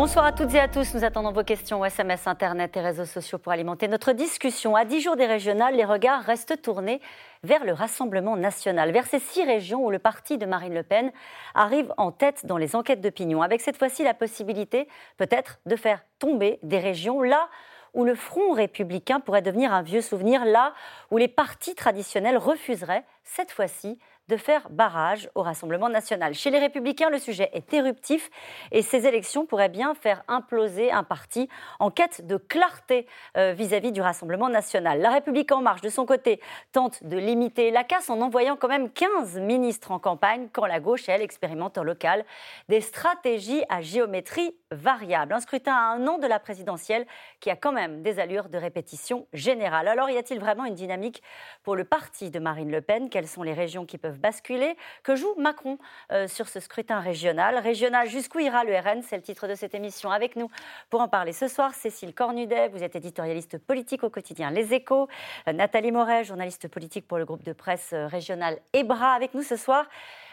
Bonsoir à toutes et à tous. Nous attendons vos questions SMS, Internet et réseaux sociaux pour alimenter notre discussion. À 10 jours des régionales, les regards restent tournés vers le Rassemblement national, vers ces six régions où le parti de Marine Le Pen arrive en tête dans les enquêtes d'opinion, avec cette fois-ci la possibilité peut-être de faire tomber des régions là où le front républicain pourrait devenir un vieux souvenir, là où les partis traditionnels refuseraient, cette fois-ci, de faire barrage au Rassemblement national. Chez les Républicains, le sujet est éruptif et ces élections pourraient bien faire imploser un parti en quête de clarté euh, vis-à-vis du Rassemblement national. La République en marche, de son côté, tente de limiter la casse en envoyant quand même 15 ministres en campagne, quand la gauche, elle, expérimente en local des stratégies à géométrie variable. Un scrutin à un an de la présidentielle qui a quand même des allures de répétition générale. Alors, y a-t-il vraiment une dynamique pour le parti de Marine Le Pen? Quelles sont les régions qui peuvent basculer? Que joue Macron euh, sur ce scrutin régional? Régional, jusqu'où ira le RN C'est le titre de cette émission. Avec nous pour en parler ce soir, Cécile Cornudet, vous êtes éditorialiste politique au quotidien Les Échos. Euh, Nathalie Moret, journaliste politique pour le groupe de presse euh, régional EBRA. Avec nous ce soir.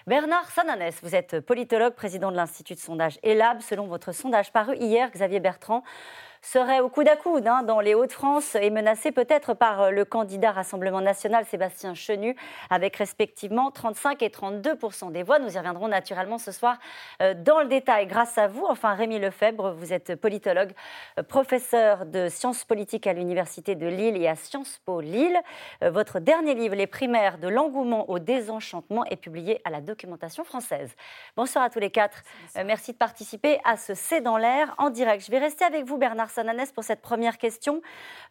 Bernard Sananès, vous êtes politologue, président de l'Institut de sondage ELAB. Selon votre sondage paru hier, Xavier Bertrand serait au coude à coude hein, dans les Hauts-de-France et menacé peut-être par euh, le candidat Rassemblement national Sébastien Chenu, avec respectivement 35 et 32 des voix. Nous y reviendrons naturellement ce soir euh, dans le détail grâce à vous. Enfin, Rémi Lefebvre, vous êtes politologue, euh, professeur de sciences politiques à l'Université de Lille et à Sciences Po Lille. Votre dernier livre, Les primaires de l'engouement au désenchantement, est publié à la documentation française. Bonsoir à tous les quatre. Merci de participer à ce C'est dans l'air en direct. Je vais rester avec vous, Bernard Sananès pour cette première question.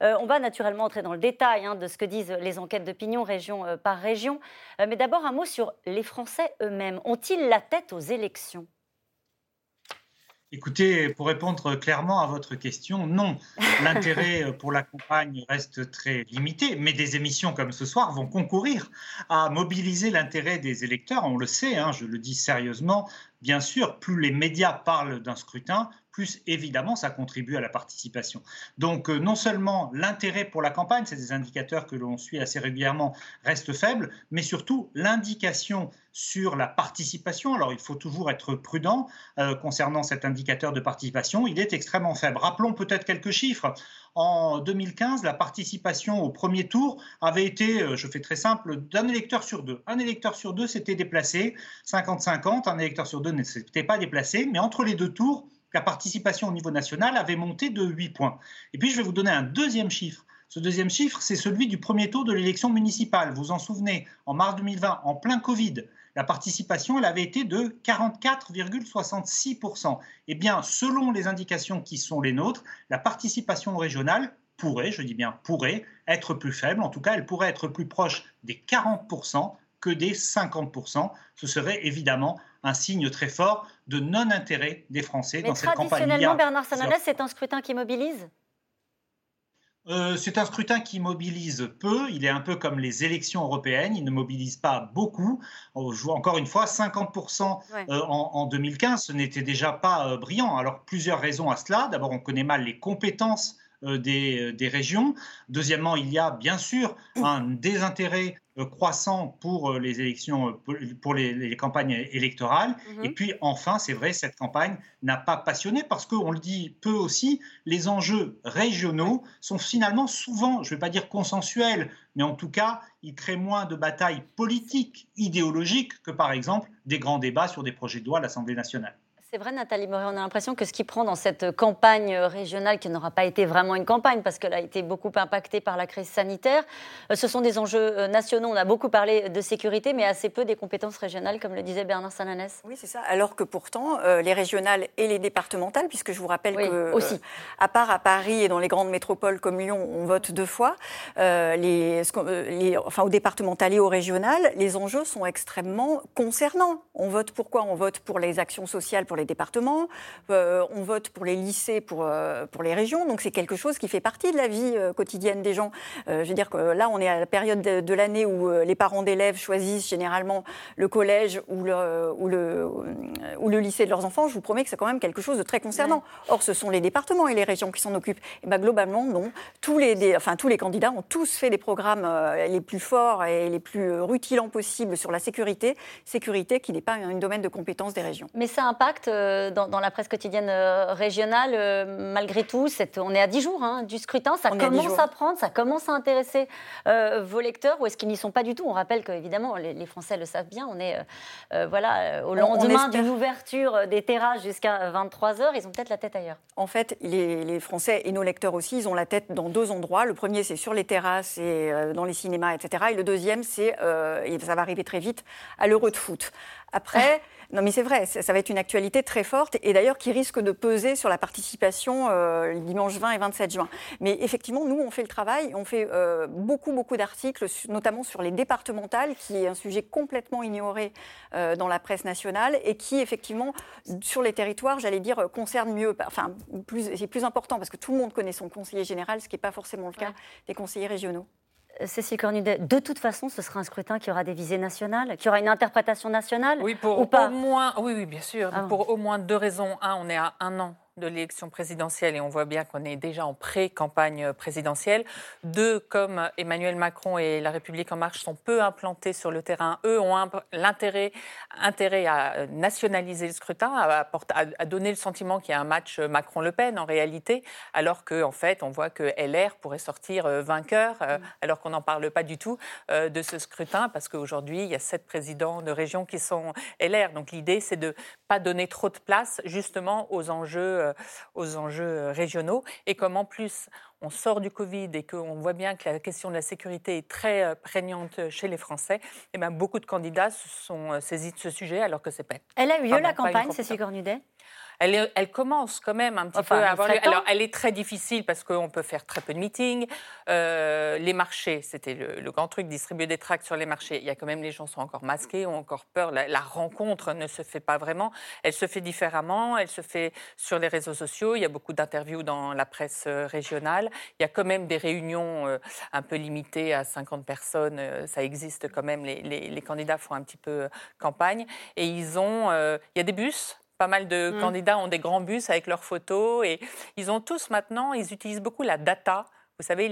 Euh, on va naturellement entrer dans le détail hein, de ce que disent les enquêtes d'opinion région euh, par région. Euh, mais d'abord un mot sur les Français eux-mêmes. Ont-ils la tête aux élections? Écoutez, pour répondre clairement à votre question, non. L'intérêt pour la campagne reste très limité, mais des émissions comme ce soir vont concourir à mobiliser l'intérêt des électeurs. On le sait, hein, je le dis sérieusement, bien sûr, plus les médias parlent d'un scrutin, plus évidemment ça contribue à la participation. Donc euh, non seulement l'intérêt pour la campagne, c'est des indicateurs que l'on suit assez régulièrement, reste faible, mais surtout l'indication sur la participation, alors il faut toujours être prudent euh, concernant cet indicateur de participation, il est extrêmement faible. Rappelons peut-être quelques chiffres. En 2015, la participation au premier tour avait été, euh, je fais très simple, d'un électeur sur deux. Un électeur sur deux s'était déplacé, 50-50, un électeur sur deux ne s'était pas déplacé, mais entre les deux tours, la participation au niveau national avait monté de 8 points. Et puis je vais vous donner un deuxième chiffre. Ce deuxième chiffre, c'est celui du premier tour de l'élection municipale. Vous vous en souvenez, en mars 2020, en plein Covid, la participation elle avait été de 44,66%. Eh bien, selon les indications qui sont les nôtres, la participation régionale pourrait, je dis bien pourrait, être plus faible. En tout cas, elle pourrait être plus proche des 40% que des 50%. Ce serait évidemment un signe très fort de non-intérêt des Français dans cette campagne. Traditionnellement, Bernard Sananès, c'est un scrutin qui mobilise? Euh, c'est un scrutin qui mobilise peu. Il est un peu comme les élections européennes. Il ne mobilise pas beaucoup. Encore une fois, 50% euh, en, 2015, ce n'était déjà pas euh, brillant. Alors, plusieurs raisons à cela. D'abord, on connaît mal les compétences des, des, régions. Deuxièmement, il y a bien sûr un désintérêt euh, croissant pour euh, les élections, euh, pour les, campagnes électorales. Mhm. Et puis enfin, c'est vrai, cette campagne n'a pas passionné parce qu'on le dit peu aussi, les enjeux régionaux sont finalement souvent, je ne vais pas dire consensuels, mais en tout cas, ils créent moins de batailles politiques, idéologiques que par exemple des grands débats sur des projets de loi à l'Assemblée nationale. C'est vrai, Nathalie Moret, on a l'impression que ce qui prend dans cette campagne régionale, qui n'aura pas été vraiment une campagne, parce qu'elle a été beaucoup impactée par la crise sanitaire, euh, ce sont des enjeux euh, nationaux. On a beaucoup parlé de sécurité, mais assez peu des compétences régionales, comme le disait Bernard Sananès. Oui, c'est ça. Alors que pourtant, euh, les régionales et les départementales, puisque je vous rappelle que, aussi. à part à Paris et dans les grandes métropoles comme Lyon, on vote deux fois, les, enfin, au départemental et au régional, les enjeux sont extrêmement concernants. On vote pourquoi? On vote pour les actions sociales, pour les départements, euh, on vote pour les lycées, pour, euh, pour les régions. Donc c'est quelque chose qui fait partie de la vie euh, quotidienne des gens. je veux dire que là, on est à la période de, l'année où les parents d'élèves choisissent généralement le collège ou le, ou, le, ou le lycée de leurs enfants. Je vous promets que c'est quand même quelque chose de très concernant. Or, ce sont les départements et les régions qui s'en occupent. Et ben, globalement, non. Tous les, enfin, tous les candidats ont tous fait des programmes les plus forts et les plus rutilants possibles sur la sécurité, sécurité qui n'est pas un domaine de compétence des régions. Mais ça impacte impacts dans, la presse quotidienne régionale Malgré tout, on est à 10 jours hein, du scrutin, ça commence à, prendre, ça commence à intéresser vos lecteurs ou est-ce qu'ils n'y sont pas du tout? On rappelle qu'évidemment, les, les, Français le savent bien, on est voilà, au lendemain d'une ouverture des terrasses jusqu'à 23h, ils ont peut-être la tête ailleurs. En fait, les, les, Français et nos lecteurs aussi, ils ont la tête dans deux endroits. Le premier, c'est sur les terrasses et dans les cinémas, etc. Et le deuxième, c'est, et ça va arriver très vite, à l'Euro de foot. Après, non mais c'est vrai, ça va être une actualité très forte et d'ailleurs qui risque de peser sur la participation euh, dimanche 20 et 27 juin. Mais effectivement, nous, on fait le travail, on fait euh, beaucoup, beaucoup d'articles, notamment sur les départementales, qui est un sujet complètement ignoré euh, dans la presse nationale et qui, effectivement, sur les territoires, j'allais dire, concerne mieux, enfin, plus, c'est plus important parce que tout le monde connaît son conseiller général, ce qui n'est pas forcément le cas des conseillers régionaux. Cécile Cornudet, de toute façon, ce sera un scrutin qui aura des visées nationales, qui aura une interprétation nationale Oui, pour ou pas au moins, oui, oui, bien sûr. Ah. Pour au moins deux raisons. Un, on est à un an de l'élection présidentielle et on voit bien qu'on est déjà en pré-campagne présidentielle. Deux, comme Emmanuel Macron et La République en marche sont peu implantés sur le terrain, eux ont l'intérêt intérêt à nationaliser le scrutin, à, à, donner le sentiment qu'il y a un match Macron-Le Pen en réalité, alors qu'en en fait on voit que LR pourrait sortir euh, vainqueur, euh, mm. alors qu'on n'en parle pas du tout euh, de ce scrutin, parce qu'aujourd'hui il y a sept présidents de région qui sont LR. Donc l'idée c'est de pas donner trop de place justement aux enjeux euh, aux enjeux euh, régionaux et comme en plus on sort du Covid et qu'on voit bien que la question de la sécurité est très euh, prégnante chez les Français, et eh bien beaucoup de candidats se sont saisis de ce sujet alors que c'est pas. Elle a eu lieu la campagne, Cécile Cornudet? Elle, commence quand même un petit peu à avoir. Alors, elle est très difficile parce qu'on peut faire très peu de meetings. Euh, les marchés, c'était le, grand truc, distribuer des tracts sur les marchés. Il y a quand même les gens sont encore masqués, ont encore peur. La, rencontre ne se fait pas vraiment. Elle se fait différemment. Elle se fait sur les réseaux sociaux. Il y a beaucoup d'interviews dans la presse euh, régionale. Il y a quand même des réunions euh, un peu limitées à 50 personnes. Ça existe quand même. Les, les, candidats font un petit peu campagne et ils ont. il y a des bus pas mal de mmh. candidats ont des grands bus avec leurs photos et ils ont tous maintenant, ils utilisent beaucoup la data vous savez,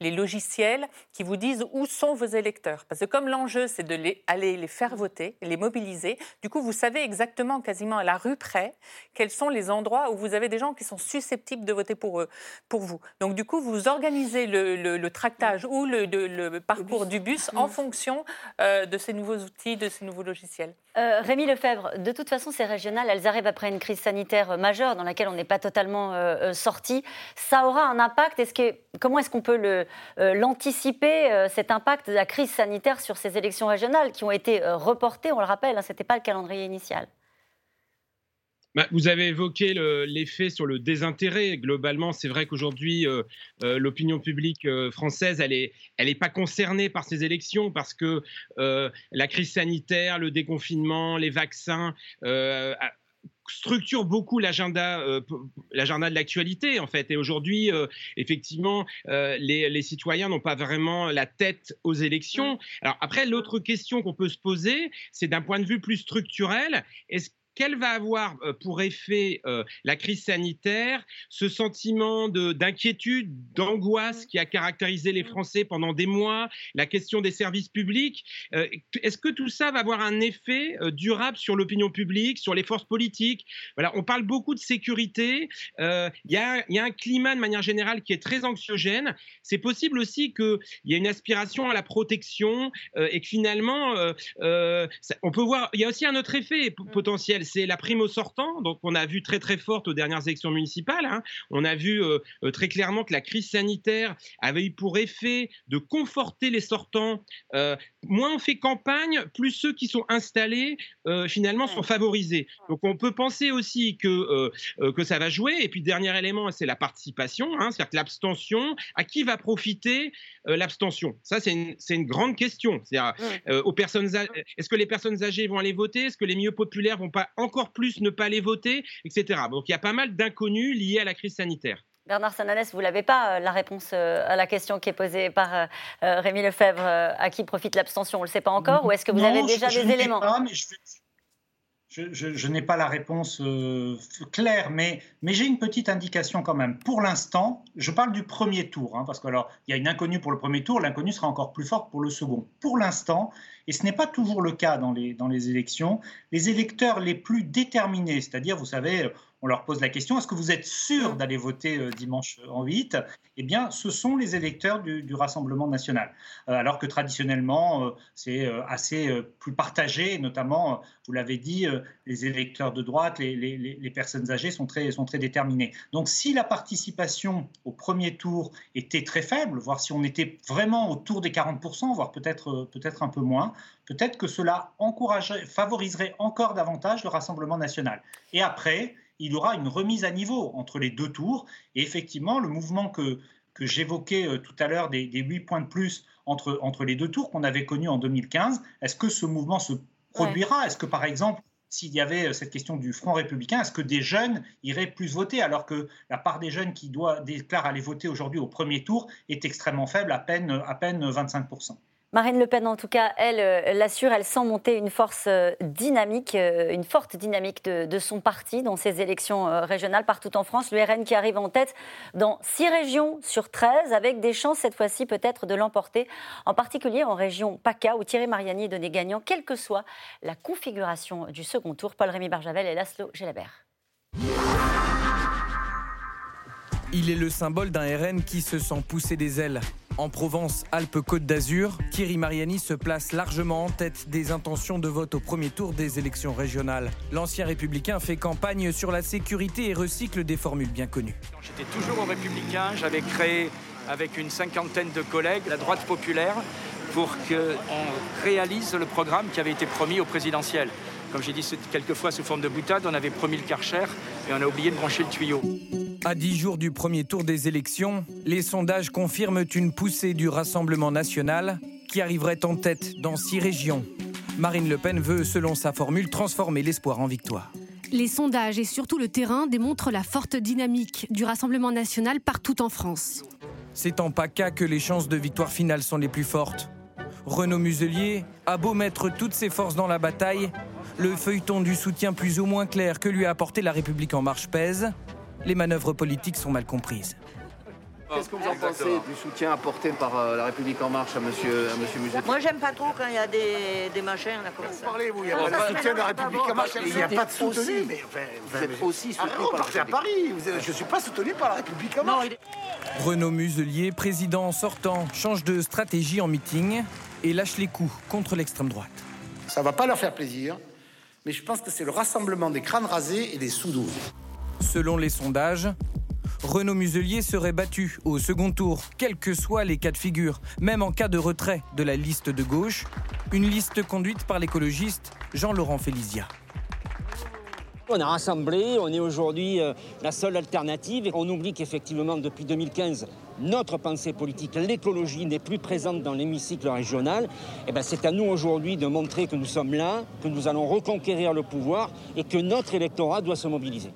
les, logiciels qui vous disent où sont vos électeurs. Parce que comme l'enjeu, c'est de les, aller les faire voter, les mobiliser, du coup, vous savez exactement, quasiment à la rue près, quels sont les endroits où vous avez des gens qui sont susceptibles de voter pour, eux, pour vous. Donc, du coup, vous organisez le, tractage ou le, parcours du bus en fonction euh, de ces nouveaux outils, de ces nouveaux logiciels. Euh, Rémi Lefebvre, de toute façon, ces régionales, elles arrivent après une crise sanitaire majeure dans laquelle on n'est pas totalement euh, sorti. Ça aura un impact. Comment est-ce qu'on peut euh, l'anticiper, euh, cet impact de la crise sanitaire sur ces élections régionales qui ont été euh, reportées, on le rappelle, hein, ce n'était pas le calendrier initial? Bah, vous avez évoqué l'effet sur le désintérêt. Globalement, c'est vrai qu'aujourd'hui, l'opinion publique française, elle n'est elle est pas concernée par ces élections parce que la crise sanitaire, le déconfinement, les vaccins structure beaucoup l'agenda euh, de l'actualité en fait et aujourd'hui euh, effectivement euh, les, les, citoyens n'ont pas vraiment la tête aux élections alors après l'autre question qu'on peut se poser c'est d'un point de vue plus structurel est-ce quelle va avoir euh, pour effet euh, la crise sanitaire, ce sentiment d'inquiétude, d'angoisse qui a caractérisé les Français pendant des mois, la question des services publics. Euh, est-ce que tout ça va avoir un effet durable sur l'opinion publique, sur les forces politiques? Voilà, on parle beaucoup de sécurité. Il y, a, un climat de manière générale qui est très anxiogène. C'est possible aussi qu'il y ait une aspiration à la protection et que finalement, on peut voir. Il y a aussi un autre effet potentiel c'est la prime au sortant, donc on a vu très très forte aux dernières élections municipales. Hein. On a vu euh, euh, très clairement que la crise sanitaire avait eu pour effet de conforter les sortants. Euh, moins on fait campagne, plus ceux qui sont installés finalement sont favorisés. Donc on peut penser aussi que, que ça va jouer. Et puis dernier élément, c'est la participation, hein, c'est-à-dire que l'abstention, à qui va profiter l'abstention? Ça, c'est une, une, grande question. C'est-à-dire, aux personnes, est-ce que les personnes âgées vont aller voter? Est-ce que les milieux populaires vont pas encore plus ne pas aller voter, etc. Donc il y a pas mal d'inconnus liés à la crise sanitaire. Bernard Sananès, vous l'avez pas, euh, la réponse euh, à la question qui est posée par euh, Rémi Lefebvre, à qui profite l'abstention On ne le sait pas encore Ou est-ce que vous avez déjà des éléments? je, n'ai pas la réponse euh, claire, mais, mais j'ai une petite indication quand même. Pour l'instant, je parle du premier tour, hein, parce qu'il y a une inconnue pour le premier tour, l'inconnue sera encore plus forte pour le second. Pour l'instant, et ce n'est pas toujours le cas dans les, dans les élections, les électeurs les plus déterminés, c'est-à-dire, vous savez, on leur pose la question est-ce que vous êtes sûr d'aller voter euh, dimanche en 8 Eh bien, ce sont les électeurs du, Rassemblement national. Euh, alors que traditionnellement, euh, c'est assez plus partagé, notamment, vous l'avez dit, les électeurs de droite, les, personnes âgées sont très, sont très déterminés. Donc, si la participation au premier tour était très faible, voire si on était vraiment autour des 40%, voire peut-être un peu moins, peut-être que cela encouragerait, favoriserait encore davantage le Rassemblement national. Et après, il y aura une remise à niveau entre les deux tours. Et effectivement, le mouvement que, que j'évoquais euh, tout à l'heure des, des 8 points de plus entre, entre les deux tours qu'on avait connus en 2015, est-ce que ce mouvement se produira? Est-ce que, par exemple, s'il y avait euh, cette question du Front républicain, est-ce que des jeunes iraient plus voter alors que la part des jeunes qui doit, déclarent aller voter aujourd'hui au premier tour est extrêmement faible, à peine, à peine 25%. Marine Le Pen, en tout cas, elle euh, l'assure, elle sent monter une force euh, dynamique, euh, une forte dynamique de, son parti dans ces élections régionales partout en France. Le RN qui arrive en tête dans six régions sur 13, avec des chances cette fois-ci peut-être de l'emporter, en particulier en région PACA, où Thierry Mariani est donné gagnant, quelle que soit la configuration du second tour. Paul-Rémy Barjavel et Laszlo Gelabert. Il est le symbole d'un RN qui se sent pousser des ailes. En Provence, Alpes-Côte d'Azur, Thierry Mariani se place largement en tête des intentions de vote au premier tour des élections régionales. L'ancien républicain fait campagne sur la sécurité et recycle des formules bien connues. J'étais toujours au républicain, j'avais créé avec une cinquantaine de collègues la droite populaire pour qu'on réalise le programme qui avait été promis au présidentiel. Comme j'ai dit quelques fois sous forme de boutade, on avait promis le Karcher et on a oublié de brancher le tuyau. À dix jours du premier tour des élections, les sondages confirment une poussée du Rassemblement national qui arriverait en tête dans six régions. Marine Le Pen veut, selon sa formule, transformer l'espoir en victoire. Les sondages et surtout le terrain démontrent la forte dynamique du Rassemblement national partout en France. C'est en PACA que les chances de victoire finale sont les plus fortes. Renaud Muselier a beau mettre toutes ses forces dans la bataille, le feuilleton du soutien plus ou moins clair que lui a apporté la République en marche pèse. Les manœuvres politiques sont mal comprises. Qu'est-ce que vous en pensez du soutien apporté par euh, la République En Marche à monsieur, à monsieur Musée Moi, j'aime pas trop quand il y a des, des machins là, comme ça. Vous parlez, vous, il n'y a pas de soutien de la République En Marche. Il n'y a pas de soutenu. Mais, vous êtes aussi soutenu ah, par la à Paris. je ne suis pas soutenu par la République En Marche. Renaud Muselier, président sortant, change de stratégie en meeting et lâche les coups contre l'extrême droite. Ça ne va pas leur faire plaisir, mais je pense que c'est le rassemblement des crânes rasés et des sous Selon les sondages, Renaud Muselier serait battu au second tour, quels que soient les cas de figure, même en cas de retrait de la liste de gauche, une liste conduite par l'écologiste Jean-Laurent Félizia. On a rassemblé, on est aujourd'hui euh, la seule alternative et on oublie qu'effectivement depuis 2015, notre pensée politique, l'écologie n'est plus présente dans l'hémicycle régional. Eh ben c'est à nous aujourd'hui de montrer que nous sommes là, que nous allons reconquérir le pouvoir et que notre électorat doit se mobiliser.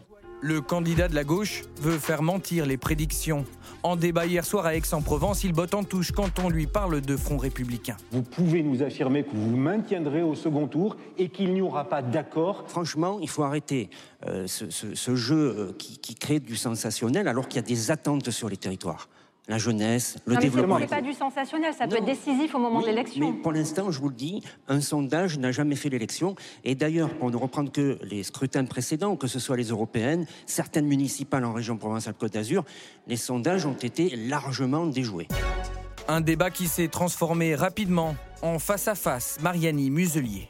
Le candidat de la gauche veut faire mentir les prédictions. En débat hier soir à Aix-en-Provence, il botte en touche quand on lui parle de front républicain. Vous pouvez nous affirmer que vous vous maintiendrez au second tour et qu'il n'y aura pas d'accord Franchement, il faut arrêter euh, ce, jeu euh, qui crée du sensationnel alors qu'il y a des attentes sur les territoires la jeunesse, le développement. Ce n'est pas du sensationnel, ça peut être décisif au moment de l'élection. Mais pour l'instant, je vous le dis, un sondage n'a jamais fait l'élection. Et d'ailleurs, pour ne reprendre que les scrutins précédents, que ce soit les européennes, certaines municipales en région Provence-Alpes-Côte d'Azur, les sondages ont été largement déjoués. Un débat qui s'est transformé rapidement en face-à-face Mariani-Muselier.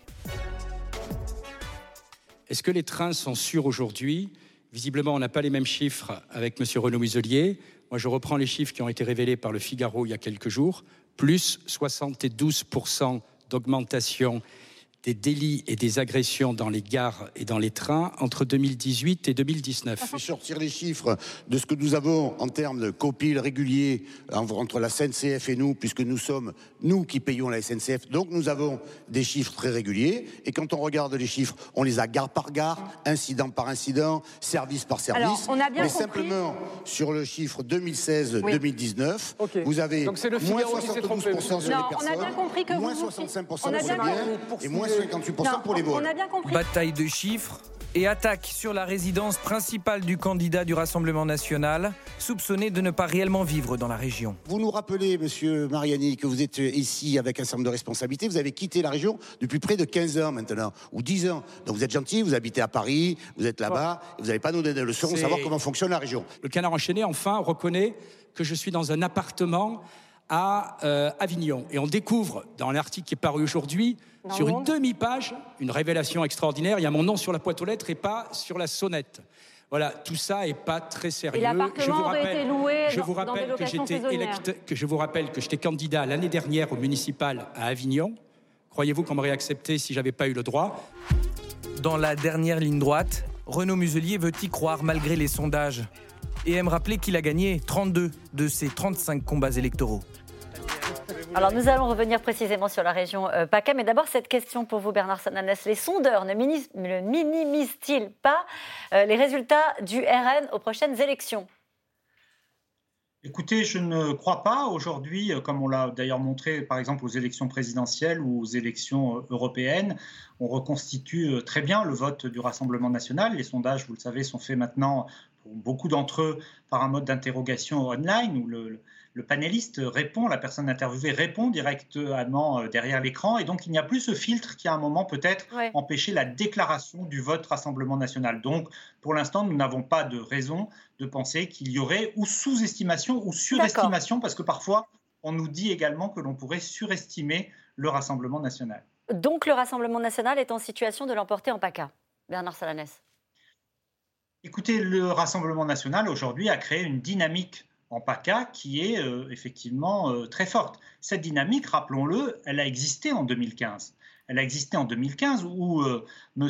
Est-ce que les trains sont sûrs aujourd'hui? Visiblement, on n'a pas les mêmes chiffres avec M. Renaud Muselier. Moi, je reprends les chiffres qui ont été révélés par le Figaro il y a quelques jours. Plus 72% d'augmentation des délits et des agressions dans les gares et dans les trains entre 2018 et 2019. Je vais sortir les chiffres de ce que nous avons en termes de copiles réguliers entre la SNCF et nous, puisque nous sommes nous qui payons la SNCF. Donc nous avons des chiffres très réguliers. Et quand on regarde les chiffres, on les a gare par gare, incident par incident, service par service. on a bien Mais simplement sur le chiffre 2016-2019, vous avez moins 72% sur les personnes, on a bien compris que moins 65% sur les biens et moins 58% pour les. On a bien compris. Bataille de chiffres et attaque sur la résidence principale du candidat du Rassemblement national, soupçonné de ne pas réellement vivre dans la région. Vous nous rappelez, monsieur Mariani, que vous êtes ici avec un certain nombre de responsabilités. Vous avez quitté la région depuis près de 15 ans maintenant, ou 10 ans. Donc vous êtes gentil, vous habitez à Paris, vous êtes là-bas, vous n'allez pas nous donner des leçons, savoir comment fonctionne la région. Le canard enchaîné, enfin, reconnaît que je suis dans un appartement à euh, Avignon. Et on découvre, dans l'article qui est paru aujourd'hui, sur une demi-page, une révélation extraordinaire. Il y a mon nom sur la boîte aux lettres et pas sur la sonnette. Voilà, tout ça est pas très sérieux. Et je vous rappelle, été loué je vous rappelle que j'étais que je vous rappelle que j'étais candidat l'année dernière au municipal à Avignon. Croyez-vous qu'on m'aurait accepté si j'avais pas eu le droit? Dans la dernière ligne droite, Renaud Muselier veut y croire malgré les sondages et aime rappeler qu'il a gagné 32 de ses 35 combats électoraux. Alors nous allons revenir précisément sur la région euh, PACA, mais d'abord cette question pour vous Bernard Sananès. Les sondeurs ne minimisent-ils pas euh, les résultats du RN aux prochaines élections? Écoutez, je ne crois pas. Aujourd'hui, euh, comme on l'a d'ailleurs montré par exemple aux élections présidentielles ou aux élections européennes, on reconstitue très bien le vote du Rassemblement national. Les sondages, vous le savez, sont faits maintenant pour beaucoup d'entre eux par un mode d'interrogation online où le, le panéliste répond, la personne interviewée répond directement euh, derrière l'écran, et donc il n'y a plus ce filtre qui, à un moment, peut-être empêché la déclaration du vote Rassemblement national. Donc, pour l'instant, nous n'avons pas de raison de penser qu'il y aurait ou sous-estimation ou surestimation, parce que parfois, on nous dit également que l'on pourrait surestimer le Rassemblement national. Donc, le Rassemblement national est en situation de l'emporter en PACA. Bernard Salanès? Écoutez, le Rassemblement national aujourd'hui a créé une dynamique en PACA qui est euh, effectivement euh, très forte. Cette dynamique, rappelons-le, elle a existé en 2015. Elle a existé en 2015 où euh, M.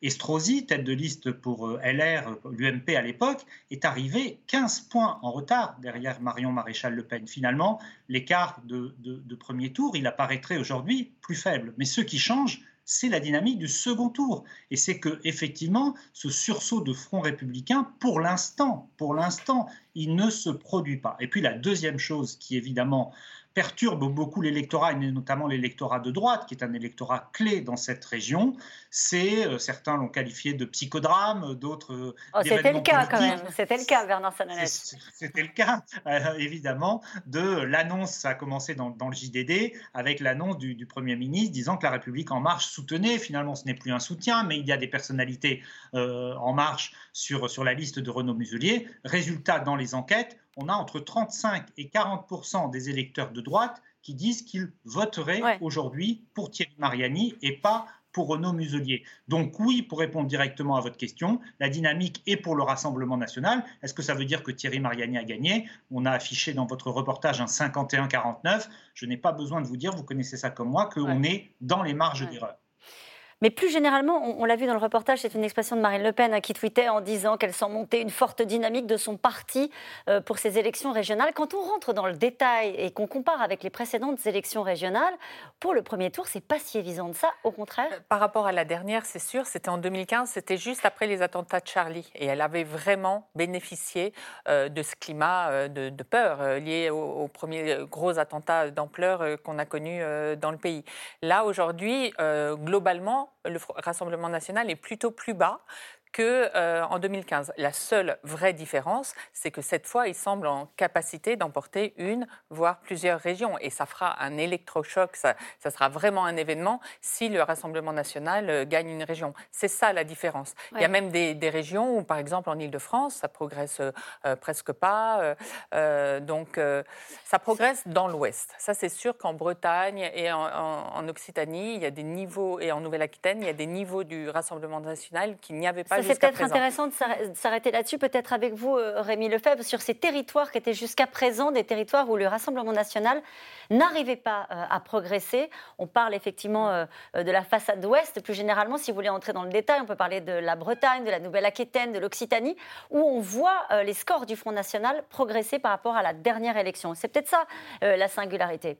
Estrosi, tête de liste pour LR, l'UMP à l'époque, est arrivé 15 points en retard derrière Marion Maréchal Le Pen. Finalement, l'écart de, de premier tour, il apparaîtrait aujourd'hui plus faible. Mais ce qui change, c'est la dynamique du second tour. Et c'est que, effectivement, ce sursaut de front républicain, pour l'instant, pour l'instant, il ne se produit pas. Et puis la deuxième chose qui, évidemment, perturbe beaucoup l'électorat, et notamment l'électorat de droite, qui est un électorat clé dans cette région. C'est, euh, certains l'ont qualifié de psychodrame, d'autres. Euh, oh, c'était le cas quand même, c'était le cas, Bernard Sananès. C'était le cas, euh, évidemment, de l'annonce, ça a commencé dans, le JDD, avec l'annonce du, Premier ministre disant que la République En Marche soutenait. Finalement, ce n'est plus un soutien, mais il y a des personnalités En Marche sur, sur la liste de Renaud Muselier. Résultat, dans les enquêtes, on a entre 35 et 40 des électeurs de droite qui disent qu'ils voteraient aujourd'hui pour Thierry Mariani et pas pour Renaud Muselier. Donc oui, pour répondre directement à votre question, la dynamique est pour le Rassemblement national. Est-ce que ça veut dire que Thierry Mariani a gagné? On a affiché dans votre reportage un 51-49. Je n'ai pas besoin de vous dire, vous connaissez ça comme moi, qu'on est dans les marges d'erreur. Mais plus généralement, on, l'a vu dans le reportage, c'est une expression de Marine Le Pen hein, qui tweetait en disant qu'elle sent monter une forte dynamique de son parti euh, pour ces élections régionales. Quand on rentre dans le détail et qu'on compare avec les précédentes élections régionales, pour le premier tour, c'est pas si évident de ça, au contraire. Euh, par rapport à la dernière, c'est sûr, c'était en 2015, c'était juste après les attentats de Charlie. Et elle avait vraiment bénéficié euh, de ce climat de, peur lié aux, premiers gros attentats d'ampleur qu'on a connus dans le pays. Là, aujourd'hui, globalement, le Rassemblement national est plutôt plus bas qu'en euh, en 2015. La seule vraie différence, c'est que cette fois, il semble en capacité d'emporter une, voire plusieurs régions. Et ça fera un électrochoc, ça, ça sera vraiment un événement si le Rassemblement national euh, gagne une région. C'est ça la différence. Il y a même des, régions où, par exemple, en Ile-de-France, ça progresse euh, presque pas. donc, ça progresse dans l'Ouest. Ça, c'est sûr qu'en Bretagne et en, en, Occitanie, il y a des niveaux, et en Nouvelle-Aquitaine, il y a des niveaux du Rassemblement national qu'il n'y avait pas c'est peut-être intéressant de s'arrêter là-dessus, peut-être avec vous, euh, Rémi Lefebvre, sur ces territoires qui étaient jusqu'à présent des territoires où le Rassemblement national n'arrivait pas euh, à progresser. On parle effectivement euh, de la façade ouest. Plus généralement, si vous voulez entrer dans le détail, on peut parler de la Bretagne, de la Nouvelle-Aquitaine, de l'Occitanie, où on voit les scores du Front national progresser par rapport à la dernière élection. C'est peut-être ça la singularité.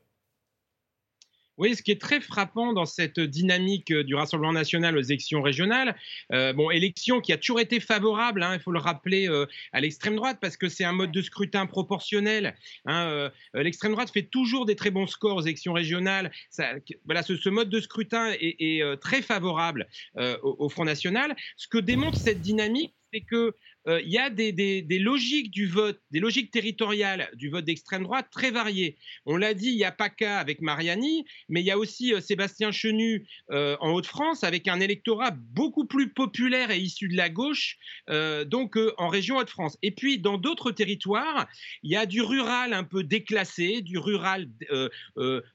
Oui, ce qui est très frappant dans cette dynamique euh, du Rassemblement national aux élections régionales, euh, bon, élection qui a toujours été favorable, hein, il faut le rappeler, euh, à l'extrême droite, parce que c'est un mode de scrutin proportionnel. Hein, l'extrême droite fait toujours des très bons scores aux élections régionales. Voilà, ce, mode de scrutin est, très favorable au Front National. Ce que démontre cette dynamique, c'est que euh, il y a des, logiques du vote, des logiques territoriales du vote d'extrême droite très variées. On l'a dit, il n'y a qu'à avec Mariani, mais il y a aussi euh, Sébastien Chenu euh, en Haute-France avec un électorat beaucoup plus populaire et issu de la gauche, donc en région Haute-France. Et puis dans d'autres territoires, il y a du rural un peu déclassé, du rural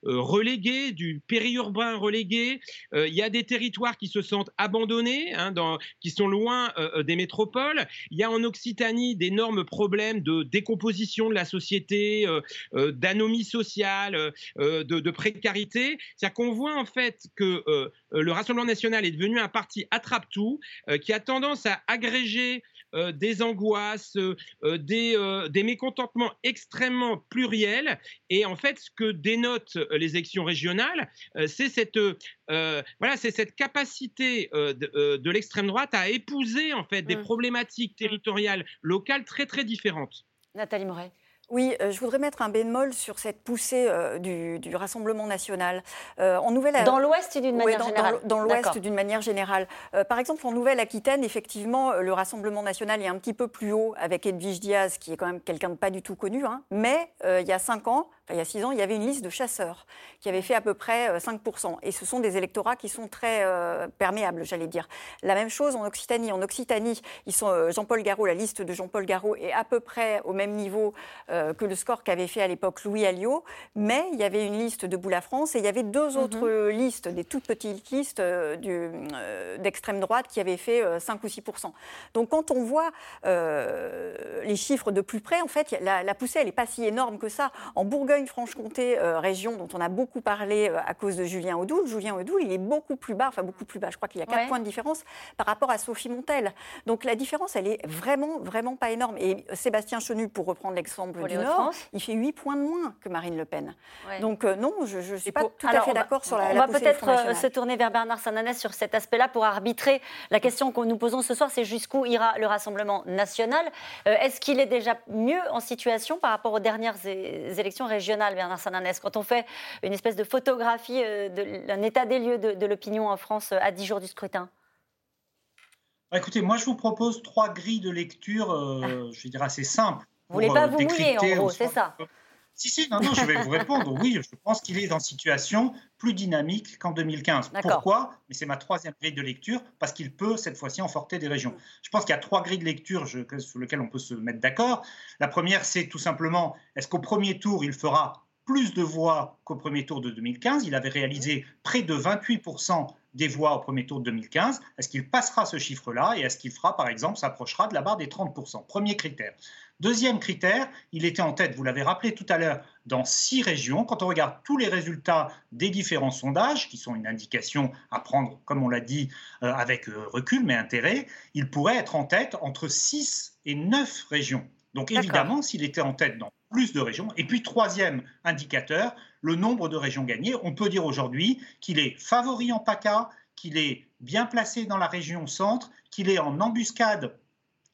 relégué, du périurbain relégué. il y a des territoires qui se sentent abandonnés, hein, qui sont loin des métropoles. Il y a en Occitanie d'énormes problèmes de décomposition de la société, euh, euh, d'anomie sociale, euh, de, précarité. C'est-à-dire qu'on voit en fait que le Rassemblement national est devenu un parti attrape-tout qui a tendance à agréger des angoisses, des, des, mécontentements extrêmement pluriels. Et en fait, ce que dénotent les élections régionales, c'est cette, voilà, c'est cette capacité de, de l'extrême droite à épouser en fait des mmh. problématiques territoriales locales très très différentes. Nathalie Moret. Oui, euh, je voudrais mettre un bémol sur cette poussée euh, du, Rassemblement national. Euh, en Nouvelle... Dans l'Ouest d'une manière générale Dans, l'Ouest d'une manière générale. par exemple, en Nouvelle-Aquitaine, effectivement, le Rassemblement national est un petit peu plus haut avec Edwige Diaz, qui est quand même quelqu'un de pas du tout connu. Hein. Mais il y a cinq ans, il y a six ans, il y avait une liste de chasseurs qui avait fait à peu près 5%. Euh, Et ce sont des électorats qui sont très euh, perméables, j'allais dire. La même chose en Occitanie. En Occitanie, ils sont euh, Jean-Paul Garot, la liste de Jean-Paul Garot est à peu près au même niveau que le score qu'avait fait à l'époque Louis Alliot. Mais il y avait une liste de Boula France et il y avait deux mhm. autres listes, des toutes petites listes d'extrême droite qui avaient fait 5 ou 6%. Donc quand on voit les chiffres de plus près, en fait, la, la poussée, elle n'est pas si énorme que ça. En Bourgogne, Bourgogne-Franche-Comté, euh, région dont on a beaucoup parlé euh, à cause de Julien Audoul, Julien Audoul, il est beaucoup plus bas, enfin beaucoup plus bas, je crois qu'il y a 4 points de différence par rapport à Sophie Montel. Donc la différence, elle est vraiment, vraiment pas énorme. Et Sébastien Chenu, pour reprendre l'exemple du Nord, il fait 8 points de moins que Marine Le Pen. Donc euh, non, je ne suis pas tout à fait d'accord sur la On va peut-être se tourner vers Bernard Sananès sur cet aspect-là pour arbitrer. La question que nous posons ce soir, c'est jusqu'où ira le Rassemblement national Est-ce qu'il est déjà mieux en situation par rapport aux dernières élections régionales Bernard Sananès, quand on fait une espèce de photographie euh, d'un état des lieux de, l'opinion en France euh, à 10 jours du scrutin? Bah, Écoutez, moi je vous propose trois grilles de lecture, euh, je vais dire assez simples. Vous ne voulez pas vous mouiller, en gros, c'est ça si, si, non, non, je vais vous répondre. Oui, je pense qu'il est une situation plus dynamique qu'en 2015. Pourquoi? Mais c'est ma troisième grille de lecture, parce qu'il peut cette fois-ci enforter des régions. Je pense qu'il y a trois grilles de lecture sur lesquelles on peut se mettre d'accord. La première, c'est tout simplement, est-ce qu'au premier tour, il fera plus de voix qu'au premier tour de 2015 Il avait réalisé près de 28% des voix au premier tour de 2015. Est-ce qu'il passera ce chiffre-là? Et est-ce qu'il fera, par exemple, s'approchera de la barre des 30% Premier critère. Deuxième critère, il était en tête, vous l'avez rappelé tout à l'heure, dans six régions. Quand on regarde tous les résultats des différents sondages, qui sont une indication à prendre, comme on l'a dit, euh, avec euh, recul mais intérêt, il pourrait être en tête entre 6 et 9 régions. Donc évidemment, s'il était en tête dans plus de régions. Et puis troisième indicateur, le nombre de régions gagnées. On peut dire aujourd'hui qu'il est favori en PACA, qu'il est bien placé dans la région centre, qu'il est en embuscade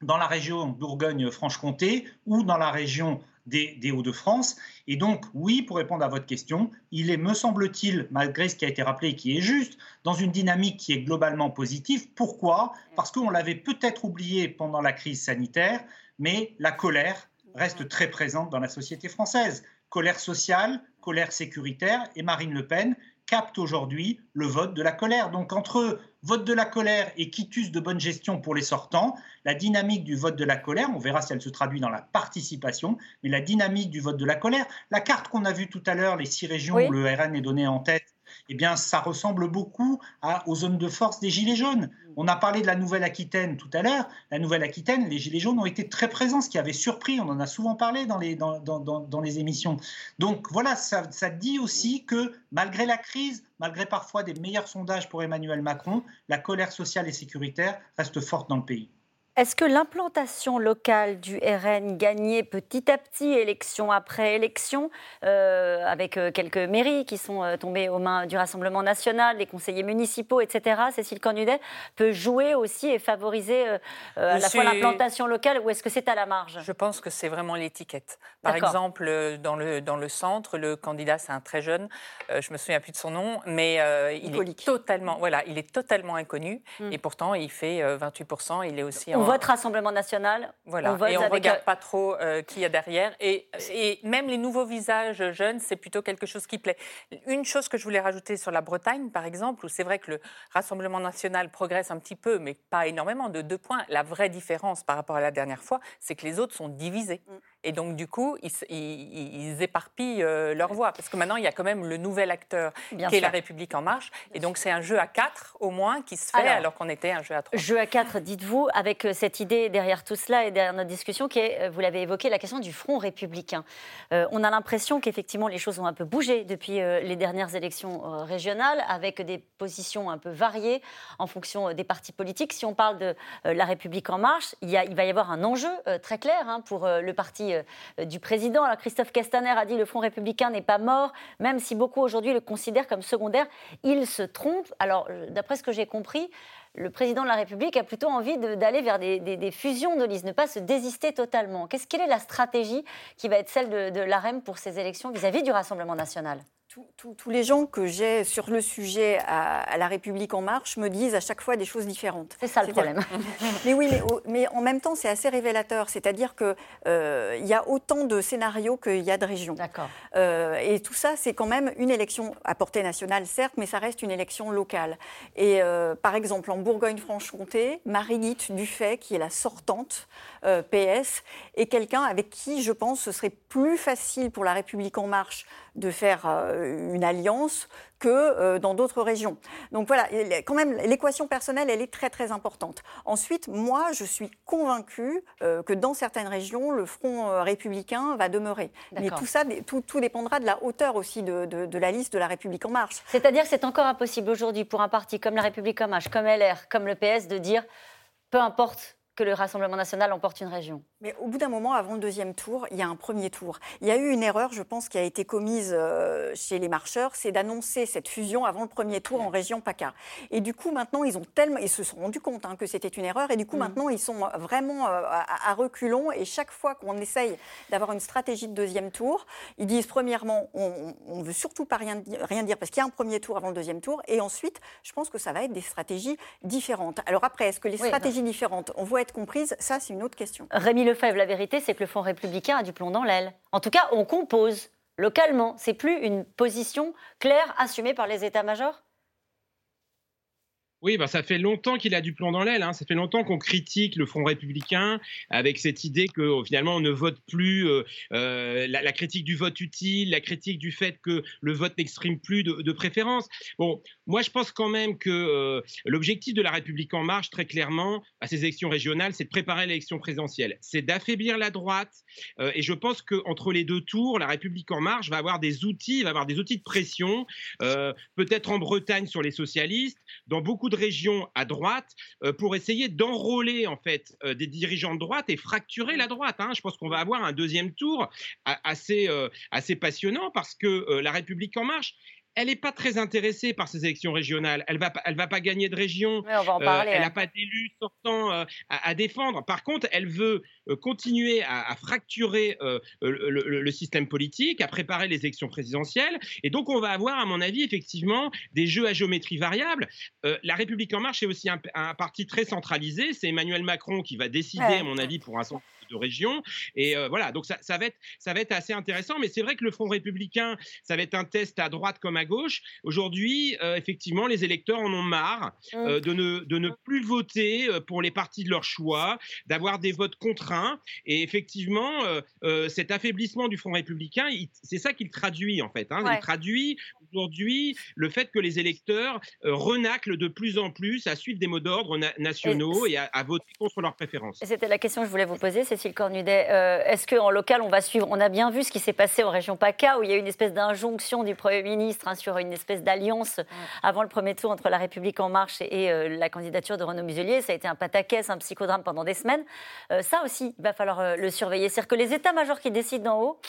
dans la région Bourgogne-Franche-Comté ou dans la région des, Hauts-de-France. Et donc, oui, pour répondre à votre question, il est, me semble-t-il, malgré ce qui a été rappelé et qui est juste, dans une dynamique qui est globalement positive. Pourquoi? Parce qu'on l'avait peut-être oublié pendant la crise sanitaire, mais la colère reste très présente dans la société française. Colère sociale, colère sécuritaire, et Marine Le Pen capte aujourd'hui le vote de la colère. Donc entre vote de la colère et quitus de bonne gestion pour les sortants, la dynamique du vote de la colère, on verra si elle se traduit dans la participation, mais la dynamique du vote de la colère, la carte qu'on a vue tout à l'heure, les six régions où le RN est donné en tête, eh bien, ça ressemble beaucoup aux zones de force des Gilets jaunes. On a parlé de la Nouvelle-Aquitaine tout à l'heure. La Nouvelle-Aquitaine, les Gilets jaunes ont été très présents, ce qui avait surpris. On en a souvent parlé dans les, émissions. Donc voilà, ça dit aussi que malgré la crise, malgré parfois des meilleurs sondages pour Emmanuel Macron, la colère sociale et sécuritaire reste forte dans le pays. Est-ce que l'implantation locale du RN gagnait petit à petit, élection après élection, euh, avec euh, quelques mairies qui sont euh, tombées aux mains du Rassemblement national, les conseillers municipaux, etc., Cécile Cornudet, peut jouer aussi et favoriser à la fois l'implantation locale ou est-ce que c'est à la marge? Je pense que c'est vraiment l'étiquette. Par exemple, dans le, dans le centre, le candidat, c'est un très jeune, je me souviens plus de son nom, mais il est, totalement, voilà, il est totalement inconnu hmm. et pourtant il fait 28%, il est aussi en votre Rassemblement national. Voilà, et on ne regarde pas trop euh, qui y a derrière. Et, et, même les nouveaux visages jeunes, c'est plutôt quelque chose qui plaît. Une chose que je voulais rajouter sur la Bretagne, par exemple, où c'est vrai que le Rassemblement national progresse un petit peu, mais pas énormément, de deux points. La vraie différence par rapport à la dernière fois, c'est que les autres sont divisés. Mm. Et donc, du coup, ils, ils, éparpillent euh, leur voix. Parce que maintenant, il y a quand même le nouvel acteur qui est La République En Marche. Et donc, c'est un jeu à quatre, au moins, qui se fait alors, qu'on était un jeu à trois. Jeu à quatre, dites-vous, avec euh, cette idée derrière tout cela et derrière notre discussion, qui est, euh, vous l'avez évoqué, la question du front républicain. on a l'impression qu'effectivement, les choses ont un peu bougé depuis les dernières élections régionales, avec des positions un peu variées en fonction des partis politiques. Si on parle de La République En Marche, il, y a, il va y avoir un enjeu très clair hein, pour le parti euh, du président. Alors Christophe Castaner a dit le Front républicain n'est pas mort, même si beaucoup aujourd'hui le considèrent comme secondaire. Il se trompe. Alors, euh, d'après ce que j'ai compris, le président de la République a plutôt envie d'aller vers des, fusions de listes, ne pas se désister totalement. Qu'est-ce quelle est la stratégie qui va être celle de, l'AREM pour ces élections vis à -vis du Rassemblement national? Tous les gens que j'ai sur le sujet à, La République En Marche me disent à chaque fois des choses différentes. C'est ça le problème. mais oui, mais, en même temps, c'est assez révélateur. C'est-à-dire qu'il euh, y a autant de scénarios qu'il y a de régions. D'accord. Euh, et tout ça, c'est quand même une élection à portée nationale, certes, mais ça reste une élection locale. Et euh, par exemple, en Bourgogne-Franche-Comté, Marie-Guite Dufay, qui est la sortante PS, est quelqu'un avec qui, je pense, ce serait plus facile pour La République En Marche de faire euh, une alliance que euh, dans d'autres régions. Donc voilà, quand même, l'équation personnelle, elle est très très importante. Ensuite, moi, je suis convaincue euh, que dans certaines régions, le front républicain va demeurer. Mais tout ça, tout, dépendra de la hauteur aussi de, de la liste de la République en marche. C'est-à-dire que c'est encore impossible aujourd'hui pour un parti comme la République en marche, comme LR, comme le PS, de dire peu importe que le Rassemblement national emporte une région. Mais au bout d'un moment, avant le deuxième tour, il y a un premier tour. Il y a eu une erreur, je pense, qui a été commise euh, chez les marcheurs, c'est d'annoncer cette fusion avant le premier tour en région PACA. Et du coup, maintenant, ils ont tellement, ils se sont rendus compte hein, que c'était une erreur. Et du coup, mm. maintenant, ils sont vraiment euh, à, reculons. Et chaque fois qu'on essaye d'avoir une stratégie de deuxième tour, ils disent premièrement, on ne veut surtout pas rien, rien dire parce qu'il y a un premier tour avant le deuxième tour. Et ensuite, je pense que ça va être des stratégies différentes. Alors après, est-ce que les stratégies différentes, on voit être comprise, ça c'est une autre question. Rémi Lefebvre, la vérité c'est que le Front républicain a du plomb dans l'aile. En tout cas, on compose localement. C'est plus une position claire assumée par les états-majors? Oui, bah, ça fait longtemps qu'il a du plomb dans l'aile. Hein. Ça fait longtemps qu'on critique le Front républicain avec cette idée que oh, finalement on ne vote plus euh, euh, la, critique du vote utile, la critique du fait que le vote n'exprime plus de, préférence. Bon, moi je pense quand même que euh, l'objectif de la République en marche, très clairement, à ces élections régionales, c'est de préparer l'élection présidentielle, c'est d'affaiblir la droite. et je pense qu'entre les deux tours, la République en marche va avoir des outils, va avoir des outils de pression, peut-être en Bretagne sur les socialistes, dans beaucoup de régions à droite euh, pour essayer d'enrôler en fait euh, des dirigeants de droite et fracturer la droite. Hein. Je pense qu'on va avoir un deuxième tour assez, euh, assez passionnant parce que la République en marche elle n'est pas très intéressée par ces élections régionales. Elle va, elle va pas gagner de région. elle n'a hein. pas d'élus sortants à, défendre. Par contre, elle veut continuer à, fracturer le, le, système politique, à préparer les élections présidentielles. Et donc, on va avoir, à mon avis, effectivement, des jeux à géométrie variable. la République en marche est aussi un, parti très centralisé. C'est Emmanuel Macron qui va décider, à mon avis, pour un certain de régions. Et voilà, donc ça, ça, va être, ça va être assez intéressant. Mais c'est vrai que le Front républicain, ça va être un test à droite comme à gauche. Aujourd'hui, effectivement, les électeurs en ont marre mmh. de, ne, de ne plus voter pour les partis de leur choix, d'avoir des votes contraints. Et effectivement, cet affaiblissement du Front républicain, c'est ça qu'il traduit en fait. Hein. Il traduit aujourd'hui le fait que les électeurs renaclent de plus en plus à suivre des mots d'ordre nationaux et, à, voter contre leurs préférences. C'était la question que je voulais vous poser, c'est Cécile Cornudet. Euh, est-ce qu'en local, on va suivre On a bien vu ce qui s'est passé en région PACA, où il y a eu une espèce d'injonction du Premier ministre hein, sur une espèce d'alliance avant le premier tour entre La République En Marche et, euh, la candidature de Renaud Muselier. Ça a été un pataquès, un psychodrame pendant des semaines. ça aussi, il va falloir le surveiller. C'est-à-dire que les états-majors qui décident d'en haut,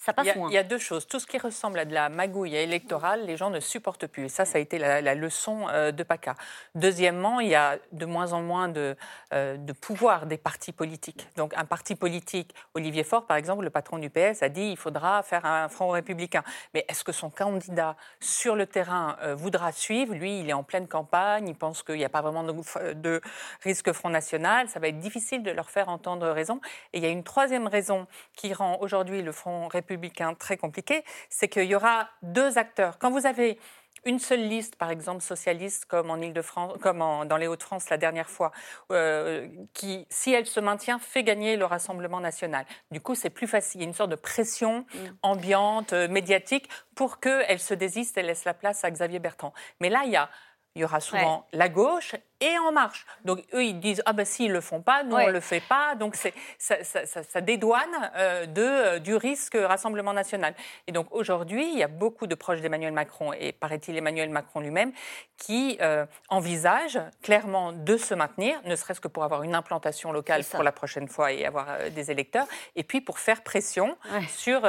ça passe il y, a, moins. il y a deux choses. Tout ce qui ressemble à de la magouille électorale, les gens ne supportent plus. Et ça, ça a été la, leçon euh, de PACA. Deuxièmement, il y a de moins en moins de, euh, de pouvoir des partis politiques. Donc, un parti politique, Olivier Faure, par exemple, le patron du PS, a dit qu'il faudra faire un front républicain. Mais est-ce que son candidat sur le terrain euh, voudra suivre? Lui, il est en pleine campagne, il pense qu'il n'y a pas vraiment de, de risque Front National. Ça va être difficile de leur faire entendre raison. Et il y a une troisième raison qui rend aujourd'hui le Front républicain républicain très compliqué, c'est qu'il y aura deux acteurs. Quand vous avez une seule liste, par exemple socialiste, comme en Ile-de-France, comme dans les Hauts-de-France la dernière fois, euh, qui, si elle se maintient, fait gagner le Rassemblement national. Du coup, c'est plus facile. Il y a une sorte de pression mm. ambiante, euh, médiatique, pour qu'elle se désiste et laisse la place à Xavier Bertrand. Mais là, il y a il y aura souvent la gauche et En Marche. Donc eux, ils disent ah ben s'ils le font pas, nous on le fait pas. Donc c'est ça, ça, ça, dédouane euh, de euh, du risque Rassemblement national. Et donc aujourd'hui, il y a beaucoup de proches d'Emmanuel Macron et paraît-il Emmanuel Macron lui-même qui euh, envisagent clairement de se maintenir, ne serait-ce que pour avoir une implantation locale pour la prochaine fois et avoir des électeurs, et puis pour faire pression sur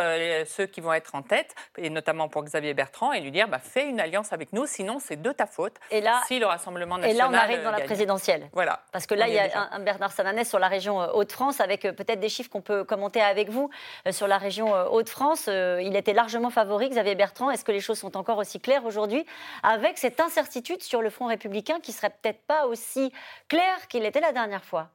ceux qui vont être en tête, et notamment pour Xavier Bertrand, et lui dire bah, fais une alliance avec nous, sinon c'est de ta faute. Et là, si le Rassemblement national dans la présidentielle. Voilà. Parce que là, il y a un, Bernard Sananès sur la région euh, Hauts-de-France, avec euh, peut-être des chiffres qu'on peut commenter avec vous euh, sur la région Hauts-de-France. Il était largement favori, Xavier Bertrand. Est-ce que les choses sont encore aussi claires aujourd'hui, avec cette incertitude sur le front républicain qui serait peut-être pas aussi claire qu'il était la dernière fois?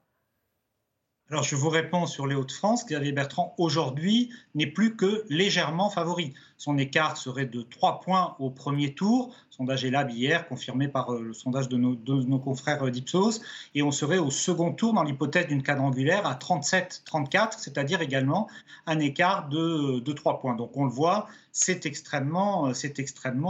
Alors, je vous réponds sur les Hauts-de-France. Xavier Bertrand, aujourd'hui, n'est plus que légèrement favori. Son écart serait de 3 points au premier tour. Sondage là hier, confirmé par euh, le sondage de nos, confrères euh, d'Ipsos. Et on serait au second tour dans l'hypothèse d'une quadrangulaire à 37-34, c'est-à-dire également un écart de, de 3 points. Donc, on le voit, c'est extrêmement,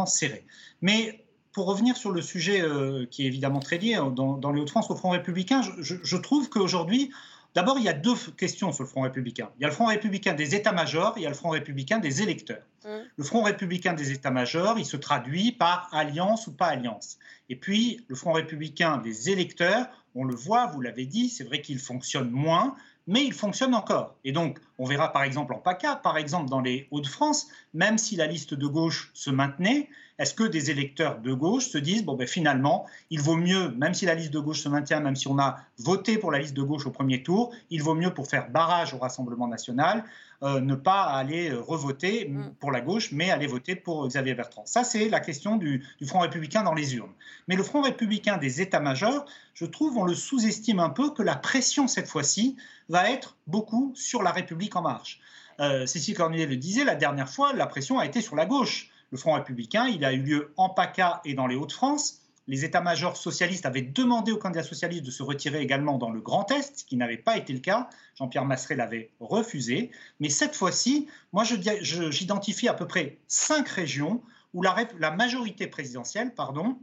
serré. Mais pour revenir sur le sujet euh, qui est évidemment très lié dans, dans les Hauts-de-France au Front républicain, je, je trouve qu'aujourd'hui, D'abord, il y a deux questions sur le Front républicain. Il y a le Front républicain des états-majors et il y a le Front républicain des électeurs. Mmh. Le Front républicain des états-majors, il se traduit par alliance ou pas alliance. Et puis, le Front républicain des électeurs, on le voit, vous l'avez dit, c'est vrai qu'il fonctionne moins, mais il fonctionne encore. Et donc, on verra par exemple en PACA, par exemple dans les Hauts-de-France, même si la liste de gauche se maintenait, est-ce que des électeurs de gauche se disent, bon, ben, finalement, il vaut mieux, même si la liste de gauche se maintient, même si on a voté pour la liste de gauche au premier tour, il vaut mieux pour faire barrage au Rassemblement national, euh, ne pas aller euh, revoter mm. pour la gauche, mais aller voter pour Xavier Bertrand. Ça, c'est la question du, du, Front républicain dans les urnes. Mais le Front républicain des états-majors, je trouve, on le sous-estime un peu que la pression, cette fois-ci, va être beaucoup sur la République en marche. Euh, Cécile Cornudet le disait, la dernière fois, la pression a été sur la gauche le Front républicain. Il a eu lieu en PACA et dans les Hauts-de-France. Les états-majors socialistes avaient demandé aux candidats socialistes de se retirer également dans le Grand Est, ce qui n'avait pas été le cas. Jean-Pierre Masseret l'avait refusé. Mais cette fois-ci, moi, j'identifie à peu près cinq régions où la, la majorité présidentielle pardon,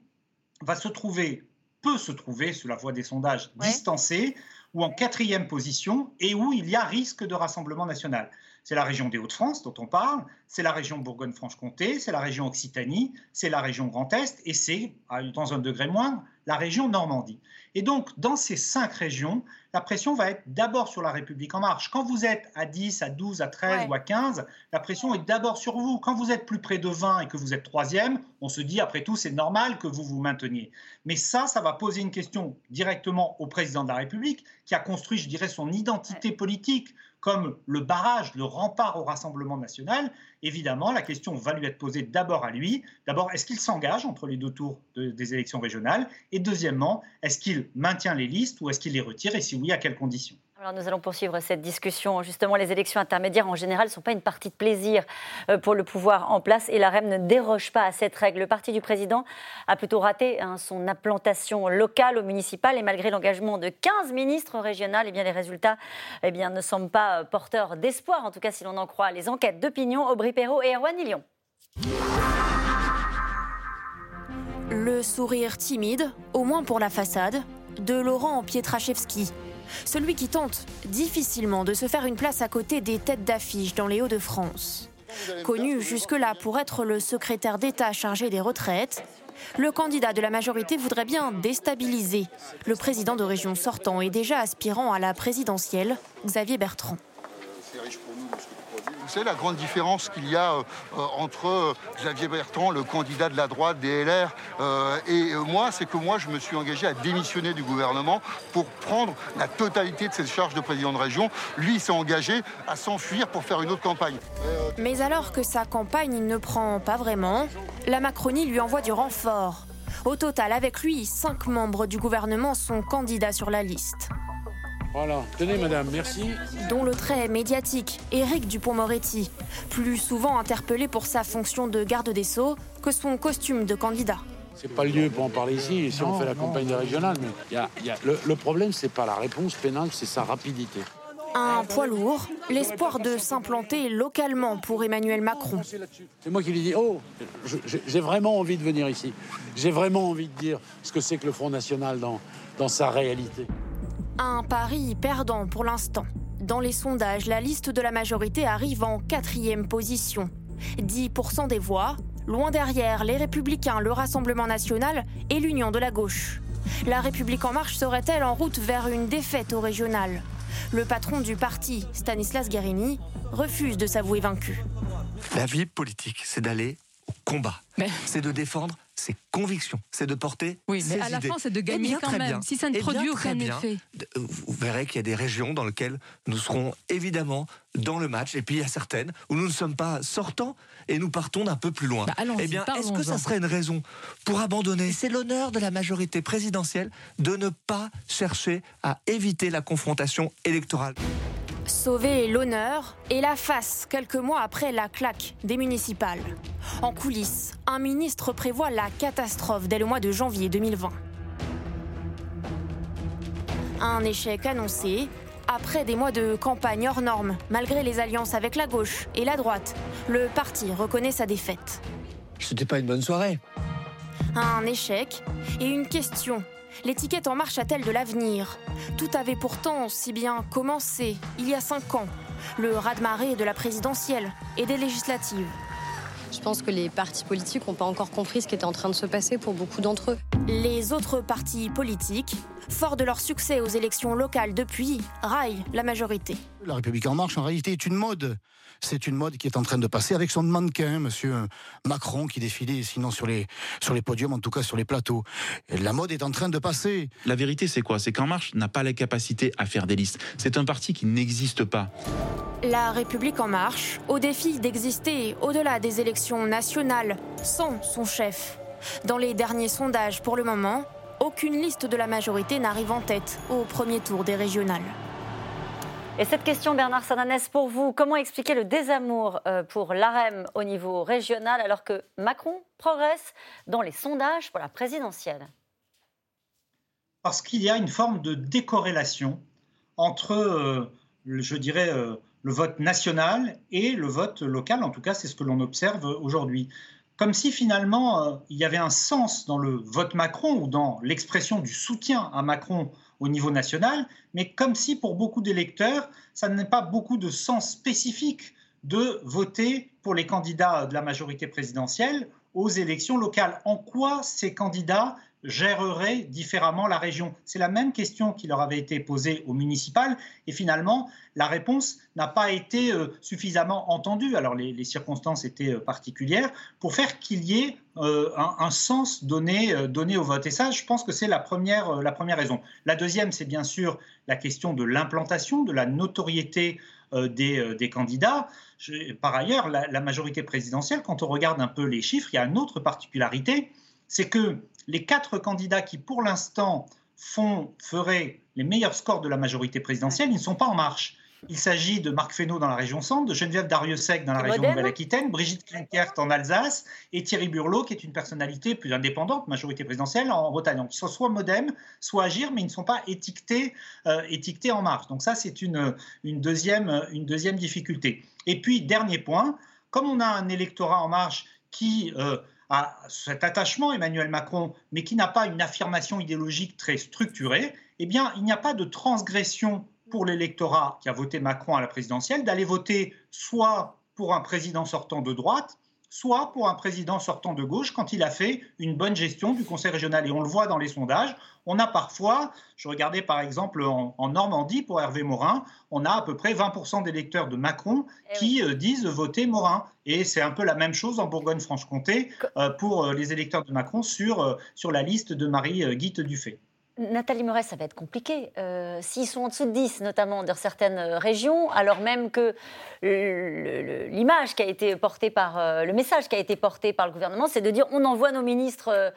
va se trouver, peut se trouver, sous la voie des sondages, distancée ou en quatrième position et où il y a risque de rassemblement national c'est la région des Hauts-de-France dont on parle, c'est la région Bourgogne-Franche-Comté, c'est la région Occitanie, c'est la région Grand Est et c'est, dans un degré moindre, la région Normandie. Et donc, dans ces cinq régions, la pression va être d'abord sur la République en marche. Quand vous êtes à 10, à 12, à 13 ou à 15, la pression est d'abord sur vous. Quand vous êtes plus près de 20 et que vous êtes troisième, on se dit, après tout, c'est normal que vous vous mainteniez. Mais ça, ça va poser une question directement au président de la République, qui a construit, je dirais, son identité politique comme le barrage, le rempart au Rassemblement national, évidemment, la question va lui être posée d'abord à lui. D'abord, est-ce qu'il s'engage entre les deux tours des élections régionales? Et deuxièmement, est-ce qu'il maintient les listes ou est-ce qu'il les retire? Et si oui, à quelles conditions? Alors nous allons poursuivre cette discussion. Justement, les élections intermédiaires en général ne sont pas une partie de plaisir euh, pour le pouvoir en place et la REM ne déroge pas à cette règle. Le parti du président a plutôt raté hein, son implantation locale au municipal et malgré l'engagement de 15 ministres régionaux, eh bien, les résultats eh bien, ne semblent pas euh, porteurs d'espoir, en tout cas si l'on en croit les enquêtes d'opinion. Aubry Perrault et Erwan Lyon. Le sourire timide, au moins pour la façade, de Laurent Pietraszewski celui qui tente difficilement de se faire une place à côté des têtes d'affiche dans les Hauts-de-France. Connu jusque-là pour être le secrétaire d'État chargé des retraites, le candidat de la majorité voudrait bien déstabiliser le président de région sortant et déjà aspirant à la présidentielle, Xavier Bertrand. Savez la grande différence qu'il y a euh, euh, entre euh, Xavier Bertrand, le candidat de la droite, DLR, et moi, c'est que moi, je me suis engagé à démissionner du gouvernement pour prendre la totalité de cette charge de président de région. Lui, s'est engagé à s'enfuir pour faire une autre campagne. Mais alors que sa campagne ne prend pas vraiment, la Macronie lui envoie du renfort. Au total, avec lui, cinq membres du gouvernement sont candidats sur la liste. Voilà, tenez madame, merci. Dont le trait médiatique, Éric Dupont-Moretti, plus souvent interpellé pour sa fonction de garde des Sceaux que son costume de candidat. C'est pas le lieu pour en parler ici, si on fait la campagne des régionales, mais y a, le, le, problème, c'est pas la réponse pénale, c'est sa rapidité. Un poids lourd, l'espoir de s'implanter localement pour Emmanuel Macron. C'est moi qui lui dis, oh, j'ai vraiment envie de venir ici. J'ai vraiment envie de dire ce que c'est que le Front National dans, dans sa réalité. Un pari perdant pour l'instant. Dans les sondages, la liste de la majorité arrive en quatrième position. 10% des voix, loin derrière les Républicains, le Rassemblement national et l'Union de la gauche. La République en marche serait-elle en route vers une défaite au régional? Le patron du parti, Stanislas Guérini, refuse de s'avouer vaincu. La vie politique, c'est d'aller au combat. C'est de défendre ses convictions, c'est de porter Oui, mais à la fin, c'est de gagner quand même. Si ça ne eh produit aucun effet. Vous verrez qu'il y a des régions dans lesquelles nous serons évidemment dans le match, et puis il y a certaines où nous ne sommes pas sortants et nous partons d'un peu plus loin. Bah, eh bien, est-ce que ça serait une raison pour abandonner C'est l'honneur de la majorité présidentielle de ne pas chercher à éviter la confrontation électorale. Sauver l'honneur et la face quelques mois après la claque des municipales. En coulisses, un ministre prévoit la catastrophe dès le mois de janvier 2020. Un échec annoncé après des mois de campagne hors normes, malgré les alliances avec la gauche et la droite. Le parti reconnaît sa défaite. C'était pas une bonne soirée. Un échec et une question l'étiquette En Marche a-t-elle de l'avenir? Tout avait pourtant si bien commencé il y a cinq ans. Le raz-de-marée de la présidentielle et des législatives. Je pense que les partis politiques n'ont pas encore compris ce qui était en train de se passer pour beaucoup d'entre eux. Les autres partis politiques, forts de leur succès aux élections locales depuis, raillent la majorité. La République en marche, en réalité, est une mode c'est une mode qui est en train de passer avec son mannequin, monsieur Macron, qui défilait sinon sur les, sur les podiums, en tout cas sur les plateaux. la mode est en train de passer. La vérité, c'est quoi? C'est qu'En Marche n'a pas la capacité à faire des listes. C'est un parti qui n'existe pas. La République en marche, au défi d'exister au-delà des élections nationales, sans son chef. Dans les derniers sondages, pour le moment, aucune liste de la majorité n'arrive en tête au premier tour des régionales. Et cette question, Bernard Sananès, pour vous, comment expliquer le désamour euh, pour l'AREM au niveau régional alors que Macron progresse dans les sondages pour la présidentielle? Parce qu'il y a une forme de décorrélation entre, euh, je dirais, euh, le vote national et le vote local. En tout cas, c'est ce que l'on observe aujourd'hui. Comme si finalement il y avait un sens dans le vote Macron ou dans l'expression du soutien à Macron au niveau national, mais comme si pour beaucoup d'électeurs, ça n'a pas beaucoup de sens spécifique de voter pour les candidats de la majorité présidentielle aux élections locales. En quoi ces candidats géreraient différemment la région C'est la même question qui leur avait été posée au municipal et finalement la réponse n'a pas été euh, suffisamment entendue. Alors les, circonstances étaient euh, particulières pour faire qu'il y ait euh, un, sens donné, donné au vote. Et ça, je pense que c'est la première, la première raison. La deuxième, c'est bien sûr la question de l'implantation, de la notoriété des, des, candidats. par ailleurs, la majorité présidentielle, quand on regarde un peu les chiffres, il y a une autre particularité, c'est que les quatre candidats qui, pour l'instant, font, feraient les meilleurs scores de la majorité présidentielle, ils ne sont pas en marche. Il s'agit de Marc Fesneau dans la région centre, de Geneviève Dariussec dans la région Nouvelle-Aquitaine, Brigitte Klinkert en Alsace et Thierry Burlot, qui est une personnalité plus indépendante, majorité présidentielle, en Bretagne. Donc, ils sont soit modem, soit agir, mais ils ne sont pas étiquetés, euh, étiquetés en marche. Donc, ça, c'est une, une, deuxième, une deuxième difficulté. Et puis, dernier point, comme on a un électorat en marche qui euh, à cet attachement Emmanuel Macron, mais qui n'a pas une affirmation idéologique très structurée, eh bien, il n'y a pas de transgression pour l'électorat qui a voté Macron à la présidentielle d'aller voter soit pour un président sortant de droite, soit pour un président sortant de gauche quand il a fait une bonne gestion du Conseil régional. Et on le voit dans les sondages, on a parfois, je regardais par exemple en, Normandie pour Hervé Morin, on a à peu près 20% d'électeurs de Macron eh qui euh, disent voter Morin. Et c'est un peu la même chose en Bourgogne-Franche-Comté euh, pour euh, les électeurs de Macron sur, sur la liste de Marie-Guite Dufay. Nathalie Moret, ça va être compliqué. Euh, s'ils sont en dessous de 10, notamment dans certaines euh, régions, alors même que l'image qui a été portée par, euh, le message qui a été porté par le gouvernement, c'est de dire on envoie nos ministres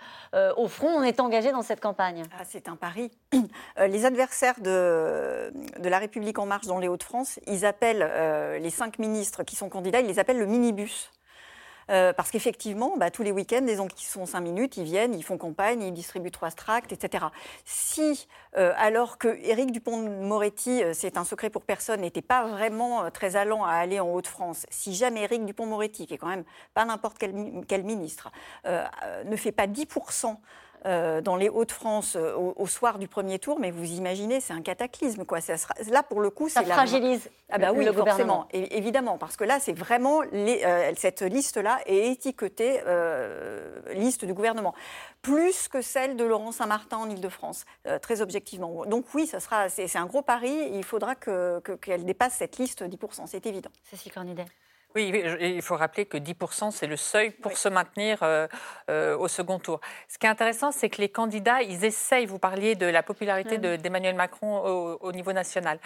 au front, on est engagé dans cette campagne. Ah, c'est un pari. les adversaires de, La République En Marche dans les Hauts-de-France, ils les cinq ministres qui sont candidats, ils les appellent le minibus. Euh, parce qu'effectivement, bah, tous les week-ends, les gens qui sont cinq minutes, ils viennent, ils font campagne, ils distribuent trois tracts, etc. Si, euh, alors que Éric Dupont-Moretti, euh, c'est un secret pour personne, n'était pas vraiment très allant à aller en Haute-France, si jamais Éric Dupont-Moretti, qui est quand même pas n'importe quel, quel, ministre, ne fait pas 10% euh, dans les Hauts-de-France euh, au, soir du premier tour, mais vous imaginez, c'est un cataclysme. Quoi. Ça là, pour le coup, ça fragilise ah bah oui, forcément, évidemment, parce que là, c'est vraiment euh, cette liste-là est étiquetée liste du gouvernement, plus que celle de Laurent Saint-Martin en Ile-de-France, très objectivement. Donc oui, ça sera, c'est un gros pari. Il faudra qu'elle que, dépasse cette liste 10%, c'est évident. Cécile Cornidet. Oui, il faut rappeler que 10%, c'est le seuil pour se maintenir euh, euh, au second tour. Ce qui est intéressant, c'est que les candidats, ils essayent, vous parliez de la popularité d'Emmanuel Macron au, niveau national.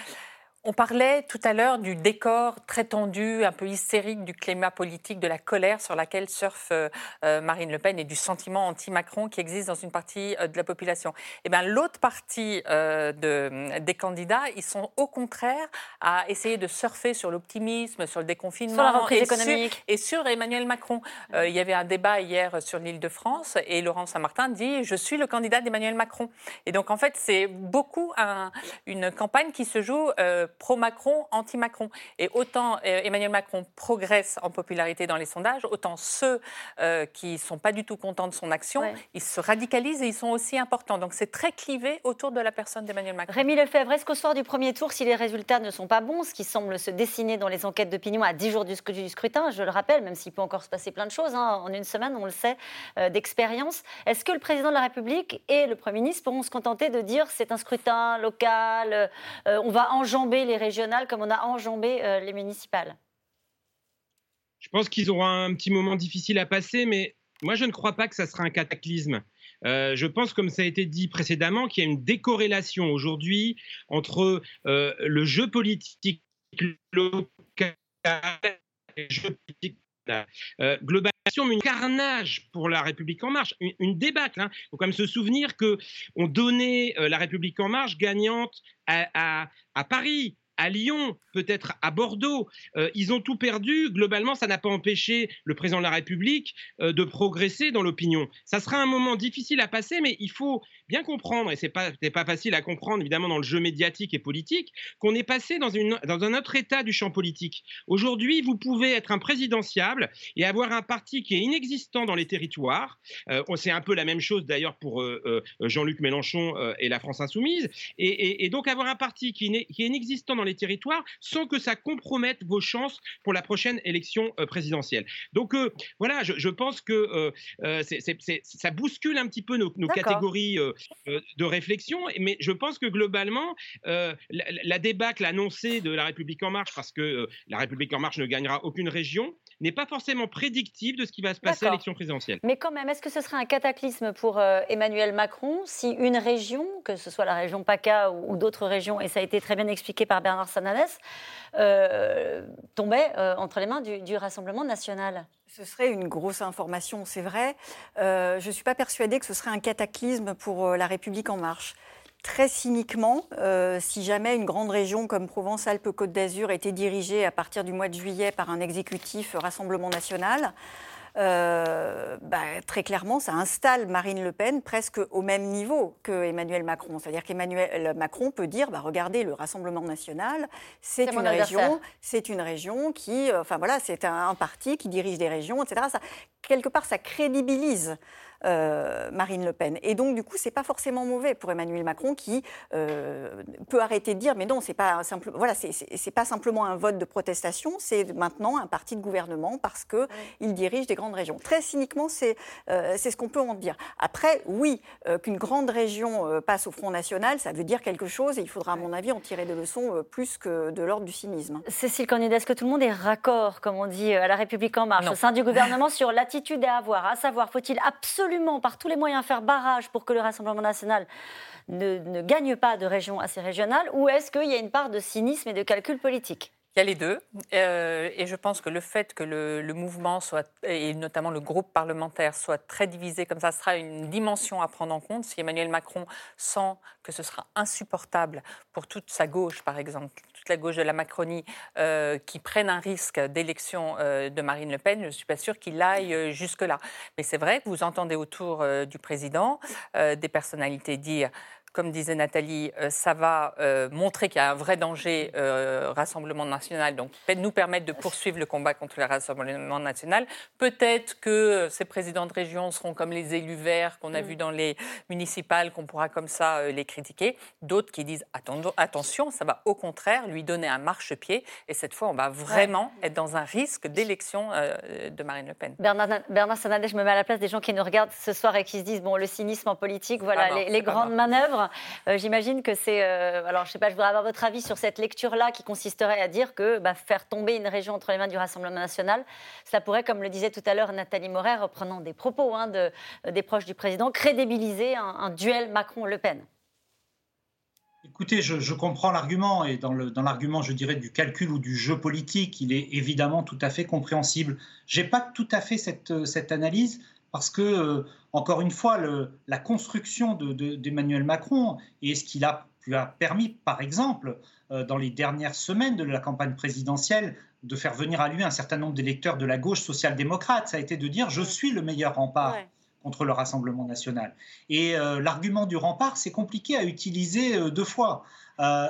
On parlait tout à l'heure du décor très tendu, un peu hystérique du climat politique, de la colère sur laquelle surfe euh, euh, Marine Le Pen et du sentiment anti-Macron qui existe dans une partie euh, de la population. Et eh bien, l'autre partie de, des candidats, ils sont au contraire à essayer de surfer sur l'optimisme, sur le déconfinement sur la reprise économique. et sur Emmanuel Macron. il y avait un débat hier sur l'île de France et Laurent Saint-Martin dit Je suis le candidat d'Emmanuel Macron. Et donc, en fait, c'est beaucoup un, une campagne qui se joue pro-Macron, anti-Macron. Et autant euh, Emmanuel Macron progresse en popularité dans les sondages, autant ceux euh, qui ne sont pas du tout contents de son action, ils se radicalisent et ils sont aussi importants. Donc c'est très clivé autour de la personne d'Emmanuel Macron. Rémi Lefebvre, est-ce qu'au soir du premier tour, si les résultats ne sont pas bons, ce qui semble se dessiner dans les enquêtes d'opinion à 10 jours du, scrutin, je le rappelle, même s'il peut encore se passer plein de choses, hein, en une semaine, on le sait, euh, d'expérience, est-ce que le président de la République et le Premier ministre pourront se contenter de dire c'est un scrutin local, on va enjamber les régionales comme on a enjambé euh, les municipales Je pense qu'ils auront un petit moment difficile à passer, mais moi je ne crois pas que ça sera un cataclysme. Euh, je pense, comme ça a été dit précédemment, qu'il y a une décorrélation aujourd'hui entre euh, le jeu politique local et le jeu politique euh, globalisation, mais une carnage pour la République en marche, une, débâcle. Hein. Il faut quand même se souvenir que on donnait la République en marche gagnante à, à Paris, à Lyon, peut-être à Bordeaux. Euh, ils ont tout perdu. Globalement, ça n'a pas empêché le président de la République euh, de progresser dans l'opinion. Ça sera un moment difficile à passer, mais il faut bien comprendre, et c'est pas pas facile à comprendre évidemment dans le jeu médiatique et politique, qu'on est passé dans une dans un autre état du champ politique. Aujourd'hui, vous pouvez être un présidentiable et avoir un parti qui est inexistant dans les territoires. Euh, c'est un peu la même chose d'ailleurs pour Jean-Luc Mélenchon et la France insoumise, et, et, donc avoir un parti qui, est, qui est inexistant dans les territoires sans que ça compromette vos chances pour la prochaine élection euh, présidentielle. Donc euh, voilà, je, pense que euh, ça bouscule un petit peu nos, catégories de réflexion, mais je pense que globalement, la, débâcle annoncée de la République en marche, parce que la République en marche ne gagnera aucune région, n'est pas forcément prédictive de ce qui va se passer à l'élection présidentielle. Mais quand même, est-ce que ce serait un cataclysme pour Emmanuel Macron si une région, que ce soit la région PACA ou, d'autres régions, et ça a été très bien expliqué par Bernard Sananès, euh, tombait euh, entre les mains du, Rassemblement national? Ce serait une grosse information, c'est vrai. Euh, je ne suis pas persuadée que ce serait un cataclysme pour la République en marche. Très cyniquement, si jamais une grande région comme Provence-Alpes-Côte d'Azur était dirigée à partir du mois de juillet par un exécutif Rassemblement national, euh, bah, très clairement, ça installe Marine Le Pen presque au même niveau que Emmanuel Macron. C'est-à-dire qu'Emmanuel Macron peut dire, bah, regardez, le Rassemblement national, c'est une région, c'est une région qui, euh, enfin voilà, c'est un, parti qui dirige des régions, etc. Ça, quelque part, ça crédibilise Marine Le Pen. Et donc, du coup, c'est pas forcément mauvais pour Emmanuel Macron qui peut arrêter de dire, mais non, c'est pas simple, voilà, c'est pas simplement un vote de protestation, c'est maintenant un parti de gouvernement parce que il dirige des grandes régions. Très cyniquement, c'est c'est ce qu'on peut en dire. Après, oui, qu'une grande région passe au Front National, ça veut dire quelque chose et il faudra, à mon avis, en tirer des leçons plus que de l'ordre du cynisme. Cécile Cornudet, est-ce que tout le monde est raccord, comme on dit à La République En Marche, au sein du gouvernement, sur l'attitude à avoir À savoir, faut-il absolument, par tous les moyens, faire barrage pour que le Rassemblement national ne, ne gagne pas de région assez régionale Ou est-ce qu'il y a une part de cynisme et de calcul politique? Il y a les deux. Euh, et je pense que le fait que le, mouvement soit, et notamment le groupe parlementaire, soit très divisé comme ça, sera une dimension à prendre en compte. Si Emmanuel Macron sent que ce sera insupportable pour toute sa gauche, par exemple, toute la gauche de la Macronie, euh, qui prenne un risque d'élection euh, de Marine Le Pen, je ne suis pas sûre qu'il aille jusque-là. Mais c'est vrai que vous entendez autour du président des personnalités dire comme disait Nathalie, euh, ça va euh, montrer qu'il y a un vrai danger euh, Rassemblement national, donc nous permettre de poursuivre le combat contre le Rassemblement national. Peut-être que ces présidents de région seront comme les élus verts qu'on a mm. vus dans les municipales, qu'on pourra comme ça les critiquer. D'autres qui disent attention, ça va au contraire lui donner un marchepied, et cette fois, on va vraiment être dans un risque d'élection de Marine Le Pen. Bernard, Bernard Sanadeh, je me mets à la place des gens qui nous regardent ce soir et qui se disent bon, le cynisme en politique, voilà, les grandes manœuvres. Euh, j'imagine que c'est. Euh, alors, je sais pas, je voudrais avoir votre avis sur cette lecture-là qui consisterait à dire que bah, faire tomber une région entre les mains du Rassemblement national, ça pourrait, comme le disait tout à l'heure Nathalie Moret, reprenant des propos hein, euh, des proches du président, crédibiliser un, duel Macron-Le Pen. Écoutez, je, comprends l'argument et dans l'argument, je dirais, du calcul ou du jeu politique, il est évidemment tout à fait compréhensible. J'ai pas tout à fait cette analyse parce que, euh, encore une fois, la construction d'Emmanuel Macron et ce qu'il a, permis, par exemple, euh, dans les dernières semaines de la campagne présidentielle, de faire venir à lui un certain nombre d'électeurs de la gauche social-démocrate, ça a été de dire je suis le meilleur rempart. contre le Rassemblement national. Et euh, l'argument du rempart, c'est compliqué à utiliser deux fois.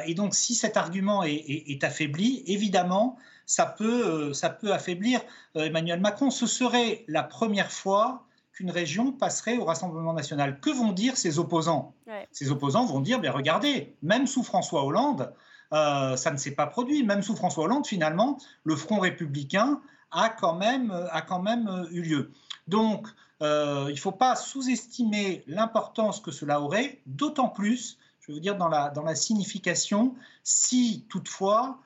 et donc, si cet argument est affaibli, évidemment, ça peut, ça peut affaiblir Emmanuel Macron. Ce serait la première fois qu'une région passerait au Rassemblement national. Que vont dire ses opposants? Ses opposants vont dire, bien regardez, même sous François Hollande, euh, ça ne s'est pas produit. Même sous François Hollande, finalement, le Front républicain a quand même, a quand même euh, eu lieu. Donc, euh, il ne faut pas sous-estimer l'importance que cela aurait, d'autant plus, je veux dire, dans la, dans la signification, si toutefois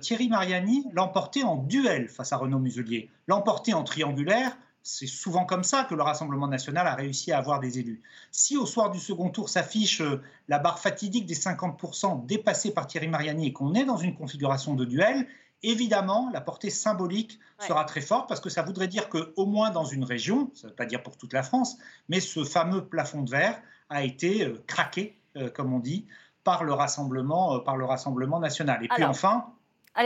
Thierry Mariani l'emportait en duel face à Renaud Muselier, l'emportait en triangulaire, c'est souvent comme ça que le Rassemblement national a réussi à avoir des élus. Si au soir du second tour s'affiche euh, la barre fatidique des 50% dépassée par Thierry Mariani et qu'on est dans une configuration de duel, évidemment, la portée symbolique sera très forte parce que ça voudrait dire qu'au moins dans une région, ça ne veut pas dire pour toute la France, mais ce fameux plafond de verre a été euh, craqué, euh, comme on dit, par le Rassemblement, par le Rassemblement national. Et puis enfin,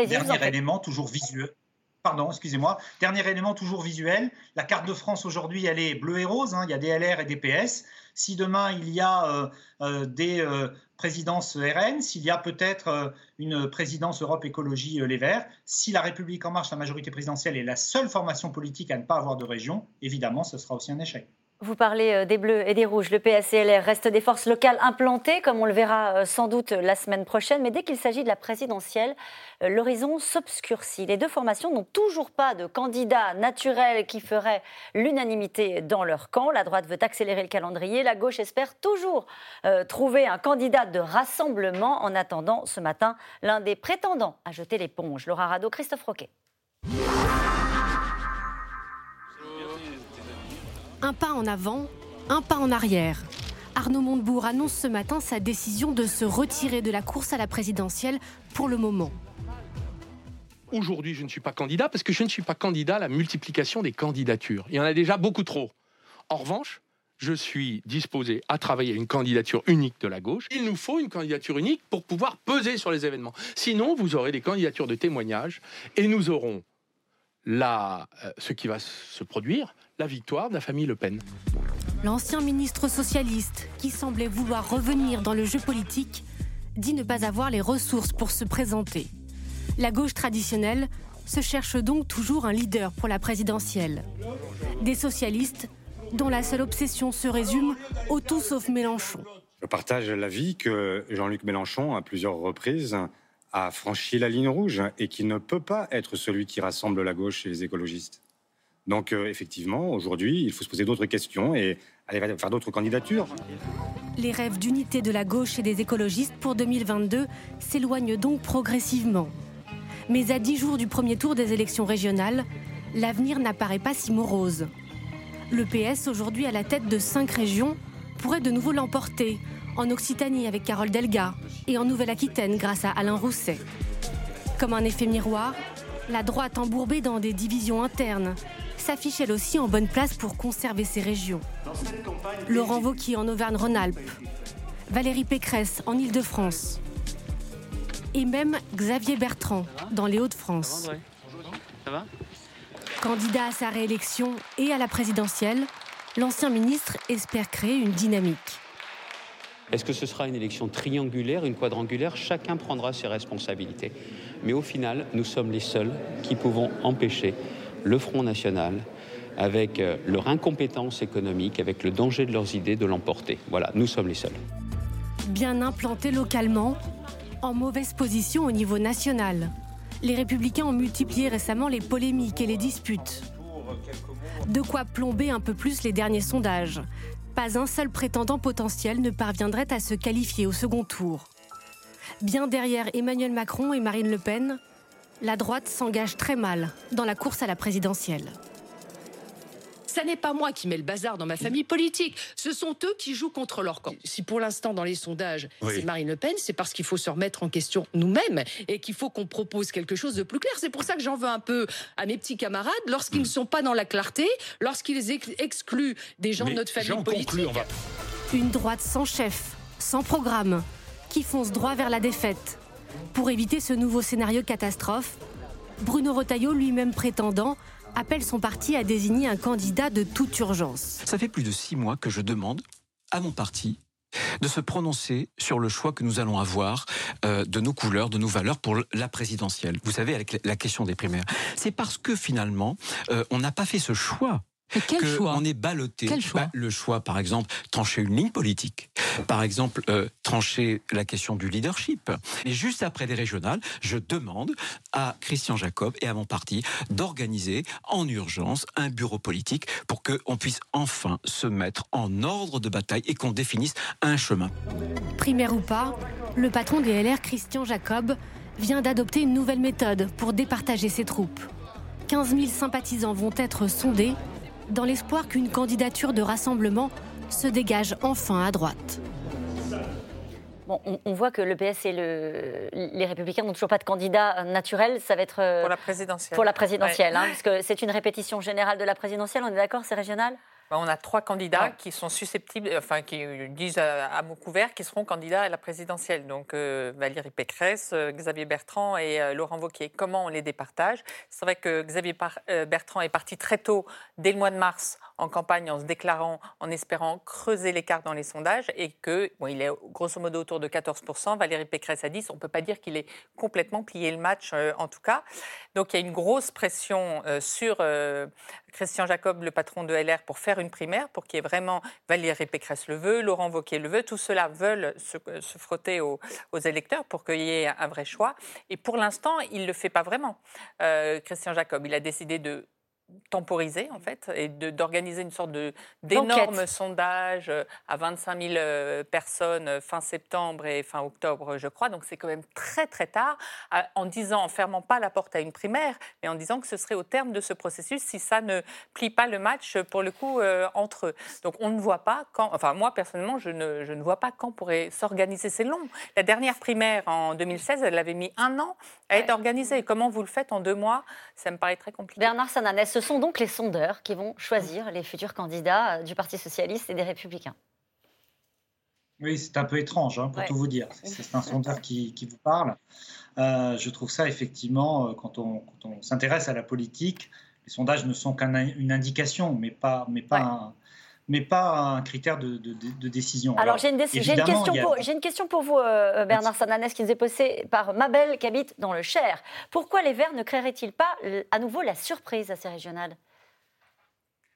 dernier élément toujours visuel, Pardon, excusez-moi. Dernier élément toujours visuel. La carte de France aujourd'hui, elle est bleue et rose. Hein. Il y a des LR et des PS. Si demain il y a euh, euh, des euh, présidences RN, s'il y a peut-être une présidence Europe Écologie Les Verts, si la République en marche, la majorité présidentielle est la seule formation politique à ne pas avoir de région, évidemment, ce sera aussi un échec. Vous parlez euh, des Bleus et des Rouges. Le PSCLR reste des forces locales implantées, comme on le verra euh, sans doute la semaine prochaine. Mais dès qu'il s'agit de la présidentielle, euh, l'horizon s'obscurcit. Les deux formations n'ont toujours pas de candidat naturel qui ferait l'unanimité dans leur camp. La droite veut accélérer le calendrier. La gauche espère toujours trouver un candidat de rassemblement. En attendant, ce matin, l'un des prétendants a jeté l'éponge. Laura Rado, Christophe Roquet. Un pas en avant, un pas en arrière. Arnaud Montebourg annonce ce matin sa décision de se retirer de la course à la présidentielle pour le moment. Aujourd'hui, je ne suis pas candidat parce que je ne suis pas candidat à la multiplication des candidatures. Il y en a déjà beaucoup trop. En revanche, je suis disposé à travailler une candidature unique de la gauche. Il nous faut une candidature unique pour pouvoir peser sur les événements. Sinon, vous aurez des candidatures de témoignages et nous aurons là euh, ce qui va se produire, la victoire de la famille Le Pen. L'ancien ministre socialiste, qui semblait vouloir revenir dans le jeu politique, dit ne pas avoir les ressources pour se présenter. La gauche traditionnelle se cherche donc toujours un leader pour la présidentielle. Des socialistes dont la seule obsession se résume au tout sauf Mélenchon. Je partage l'avis que Jean-Luc Mélenchon, à plusieurs reprises, a franchi la ligne rouge et qui ne peut pas être celui qui rassemble la gauche et les écologistes. Donc euh, effectivement, aujourd'hui, il faut se poser d'autres questions et aller faire d'autres candidatures. Les rêves d'unité de la gauche et des écologistes pour 2022 s'éloignent donc progressivement. Mais à dix jours du premier tour des élections régionales, l'avenir n'apparaît pas si morose. Le PS, aujourd'hui à la tête de cinq régions, pourrait de nouveau l'emporter, en Occitanie avec Carole Delga et en Nouvelle-Aquitaine grâce à Alain Rousset. Comme un effet miroir, la droite embourbée dans des divisions internes s'affiche elle aussi en bonne place pour conserver ses régions. Laurent Wauquiez en Auvergne-Rhône-Alpes, Valérie Pécresse en Île-de-France et même Xavier Bertrand dans les Hauts-de-France. Candidat à sa réélection et à la présidentielle, l'ancien ministre espère créer une dynamique. Est-ce que ce sera une élection triangulaire, une quadrangulaire? Chacun prendra ses responsabilités. Mais au final, nous sommes les seuls qui pouvons empêcher le Front National, avec euh, leur incompétence économique, avec le danger de leurs idées, de l'emporter. Voilà, nous sommes les seuls. Bien implantés localement, en mauvaise position au niveau national. Les républicains ont multiplié récemment les polémiques et les disputes. De quoi plomber un peu plus les derniers sondages. Pas un seul prétendant potentiel ne parviendrait à se qualifier au second tour. Bien derrière Emmanuel Macron et Marine Le Pen, la droite s'engage très mal dans la course à la présidentielle. Ça n'est pas moi qui mets le bazar dans ma famille politique. Ce sont eux qui jouent contre leur camp. Si pour l'instant, dans les sondages, c'est Marine Le Pen, c'est parce qu'il faut se remettre en question nous-mêmes et qu'il faut qu'on propose quelque chose de plus clair. C'est pour ça que j'en veux un peu à mes petits camarades lorsqu'ils ne sont pas dans la clarté, lorsqu'ils excluent des gens de notre famille politique. Une droite sans chef, sans programme, qui fonce droit vers la défaite pour éviter ce nouveau scénario catastrophe, Bruno Retailleau, lui-même prétendant, appelle son parti à désigner un candidat de toute urgence. Ça fait plus de six mois que je demande à mon parti de se prononcer sur le choix que nous allons avoir euh, de nos couleurs, de nos valeurs pour la présidentielle. Vous savez, avec la question des primaires. C'est parce que finalement, euh, on n'a pas fait ce choix quel choix On est ballotté. Bah, le choix, par exemple, trancher une ligne politique. Par exemple, euh, trancher la question du leadership. Et juste après les régionales, je demande à Christian Jacob et à mon parti d'organiser en urgence un bureau politique pour qu'on puisse enfin se mettre en ordre de bataille et qu'on définisse un chemin. Primaire ou pas, le patron des LR, Christian Jacob, vient d'adopter une nouvelle méthode pour départager ses troupes. 15 000 sympathisants vont être sondés dans l'espoir qu'une candidature de rassemblement se dégage enfin à droite. Bon, on, voit que le PS et le, les Républicains n'ont toujours pas de candidat naturel. Ça va être euh, pour la présidentielle. Pour la présidentielle, hein, parce que c'est une répétition générale de la présidentielle. On est d'accord, c'est régional? On a trois candidats qui sont susceptibles, enfin qui disent à, mot couvert qu'ils seront candidats à la présidentielle. Donc euh, Valérie Pécresse, euh, Xavier Bertrand et euh, Laurent Wauquiez. Comment on les départage? C'est vrai que Xavier Bertrand est parti très tôt, dès le mois de mars, en campagne, en se déclarant, en espérant creuser l'écart dans les sondages, et que bon, il est grosso modo autour de 14 Valérie Pécresse à 10. On ne peut pas dire qu'il ait complètement plié le match, en tout cas. Donc il y a une grosse pression sur Christian Jacob, le patron de LR, pour faire une primaire, pour qu'il y ait vraiment Valérie Pécresse le veut, Laurent Wauquiez le veut, tout cela veulent se, frotter aux, électeurs pour qu'il y ait un vrai choix. Et pour l'instant, il ne le fait pas vraiment. Euh, Christian Jacob, il a décidé de temporiser en fait et d'organiser une sorte d'énorme sondage euh, à 25 000 euh, personnes euh, fin septembre et fin octobre je crois. Donc c'est quand même très très tard en disant en fermant pas la porte à une primaire mais en disant que ce serait au terme de ce processus si ça ne plie pas le match pour le coup entre eux. Donc on ne voit pas quand enfin moi personnellement je ne, je ne vois pas quand pourrait s'organiser. C'est long. La dernière primaire en 2016 elle avait mis un an à être organisée. Comment vous le faites en deux mois? Ça me paraît très compliqué. Bernard Sananès ce sont donc les sondeurs qui vont choisir les futurs candidats euh, du Parti socialiste et des Républicains. Oui, c'est un peu étrange, hein, pour tout vous dire. C'est un sondeur qui, vous parle. Euh, je trouve ça effectivement, euh, quand on, s'intéresse à la politique, les sondages ne sont qu'une indication, mais pas, mais pas un, mais pas un critère de, décision. Alors, j'ai une, une, question pour vous, euh, euh, Bernard Sananès, qui nous est posée par Mabel, qui habite dans le Cher. Pourquoi les Verts ne créeraient-ils pas à nouveau la surprise à ces régionales?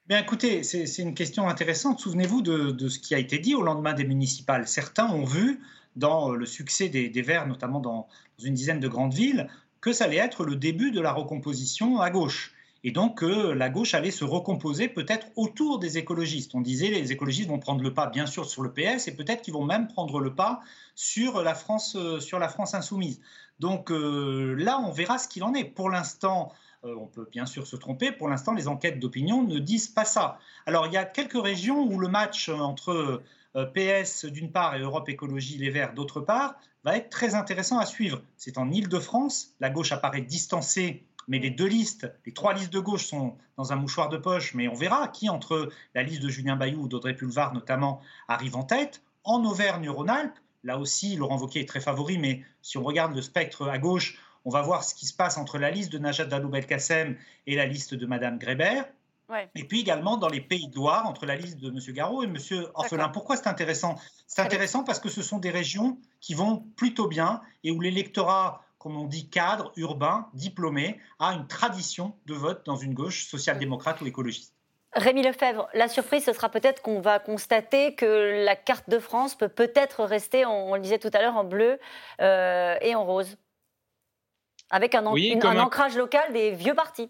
Bien, écoutez, c'est une question intéressante. Souvenez-vous de, ce qui a été dit au lendemain des municipales. Certains ont vu, dans le succès des, Verts, notamment dans, une dizaine de grandes villes, que ça allait être le début de la recomposition à gauche. Et donc que la gauche allait se recomposer peut-être autour des écologistes. On disait les écologistes vont prendre le pas, bien sûr, sur le PS, et peut-être qu'ils vont même prendre le pas sur la France, euh, sur la France insoumise. Donc euh, là, on verra ce qu'il en est. Pour l'instant, euh, on peut bien sûr se tromper. Pour l'instant, les enquêtes d'opinion ne disent pas ça. Alors, il y a quelques régions où le match entre euh, PS d'une part et Europe Écologie Les Verts d'autre part va être très intéressant à suivre. C'est en Île-de-France. La gauche apparaît distancée mais les deux listes, les trois listes de gauche sont dans un mouchoir de poche, mais on verra qui, entre la liste de Julien Bayou ou d'Audrey Pulvar notamment, arrive en tête. En Auvergne-Rhône-Alpes, là aussi, Laurent Wauquiez est très favori, mais si on regarde le spectre à gauche, on va voir ce qui se passe entre la liste de Najat Vallaud-Belkacem et la liste de Madame Grébert. Et puis également dans les pays de Loire, entre la liste de M. Garot et M. Orphelin. Pourquoi c'est intéressant? C'est intéressant parce que ce sont des régions qui vont plutôt bien et où l'électorat, comme on dit, cadre, urbain, diplômé, a une tradition de vote dans une gauche social-démocrate ou écologiste. Rémi Lefebvre, la surprise, ce sera peut-être qu'on va constater que la carte de France peut peut-être rester, on, le disait tout à l'heure, en bleu euh, et en rose avec un, un ancrage local des vieux partis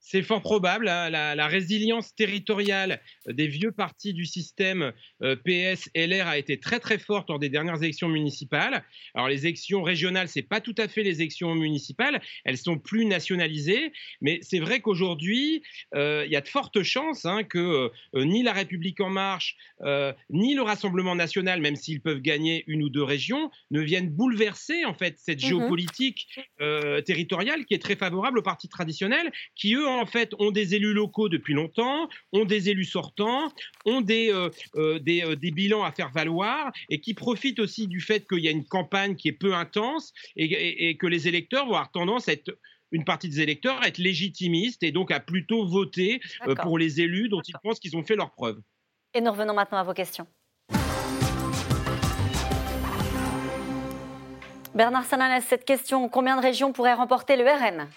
c'est fort probable. Hein, la, résilience territoriale des vieux partis du système euh, PS, LR a été très très forte lors des dernières élections municipales. Alors les élections régionales, c'est pas tout à fait les élections municipales, elles sont plus nationalisées, mais c'est vrai qu'aujourd'hui, euh, il y a de fortes chances hein, que euh, ni la République en marche, ni le Rassemblement national, même s'ils peuvent gagner une ou deux régions, ne viennent bouleverser en fait cette mmh géopolitique territoriale qui est très favorable aux partis traditionnels, qui eux en fait, ont des élus locaux depuis longtemps, ont des élus sortants, ont des, euh, euh, euh, des, bilans à faire valoir et qui profitent aussi du fait qu'il y a une campagne qui est peu intense et, que les électeurs vont avoir tendance à être une partie des électeurs à être légitimistes et donc à plutôt voter pour les élus dont ils pensent qu'ils ont fait leur preuve. Et nous revenons maintenant à vos questions. Bernard Sananès, cette question, combien de régions pourraient remporter le RN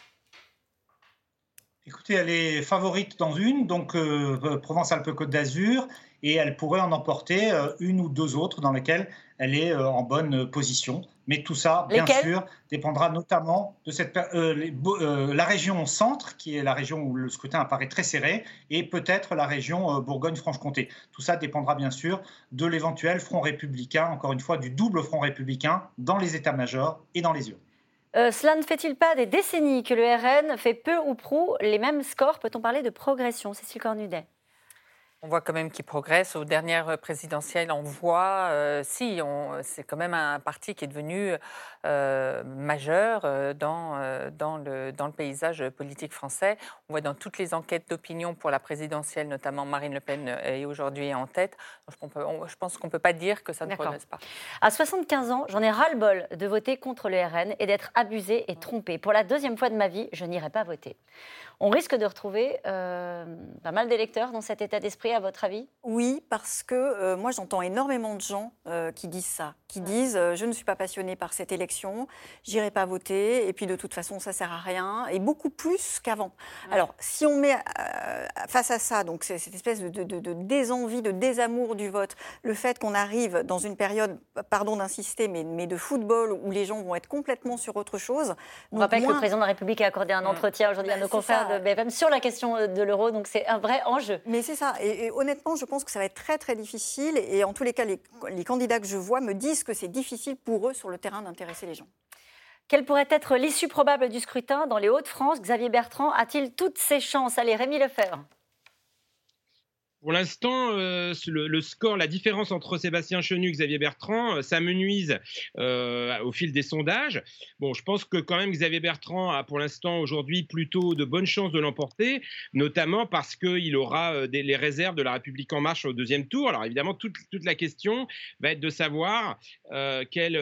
Écoutez, elle est favorite dans une, donc euh, euh, Provence-Alpes-Côte d'Azur, et elle pourrait en emporter euh, une ou deux autres dans lesquelles elle est en bonne position. Mais tout ça, bien sûr, dépendra notamment de cette, la région centre, qui est la région où le scrutin apparaît très serré, et peut-être la région Bourgogne-Franche-Comté. Tout ça dépendra bien sûr de l'éventuel front républicain, encore une fois, du double front républicain dans les états-majors et dans les urnes. Euh, cela ne fait-il pas des décennies que le RN fait peu ou prou les mêmes scores? Peut-on parler de progression? Cécile Cornudet on voit quand même qu'il progresse. Aux dernières présidentielles, on voit, euh, si, c'est quand même un parti qui est devenu euh, majeur euh, dans, dans, le, dans le paysage politique français. On voit dans toutes les enquêtes d'opinion pour la présidentielle, notamment Marine Le Pen est aujourd'hui en tête. je pense qu'on ne peut pas dire que ça ne progresse pas. À 75 ans, j'en ai ras-le-bol de voter contre le RN et d'être abusé et trompé. Pour la deuxième fois de ma vie, je n'irai pas voter. On risque de retrouver euh, pas mal d'électeurs dans cet état d'esprit, à votre avis? Oui, parce que euh, moi j'entends énormément de gens euh, qui disent ça, qui disent je ne suis pas passionné par cette élection, j'irai pas voter, et puis de toute façon ça sert à rien, et beaucoup plus qu'avant. Alors si on met face à ça, donc cette espèce de, de, désenvie, de désamour du vote, le fait qu'on arrive dans une période, pardon d'insister, mais, mais, de football où les gens vont être complètement sur autre chose. On rappelle que le président de la République a accordé un entretien aujourd'hui à nos confrères BFM sur la question euh, de l'euro. Donc c'est un vrai enjeu. Mais c'est ça. Et, honnêtement, je pense que ça va être très très difficile. Et en tous les cas, les, les candidats que je vois me disent que c'est difficile pour eux sur le terrain d'intéresser les gens. Quelle pourrait être l'issue probable du scrutin dans les Hauts-de-France? Xavier Bertrand a-t-il toutes ses chances? Allez, Rémi Lefebvre. Pour l'instant, euh, le, score, la différence entre Sébastien Chenu et Xavier Bertrand euh, s'amenuise euh, au fil des sondages. Bon, je pense que quand même Xavier Bertrand a pour l'instant aujourd'hui plutôt de bonnes chances de l'emporter, notamment parce qu'il aura des, les réserves de la République en marche au deuxième tour. Alors évidemment, toute, toute la question va être de savoir quelle,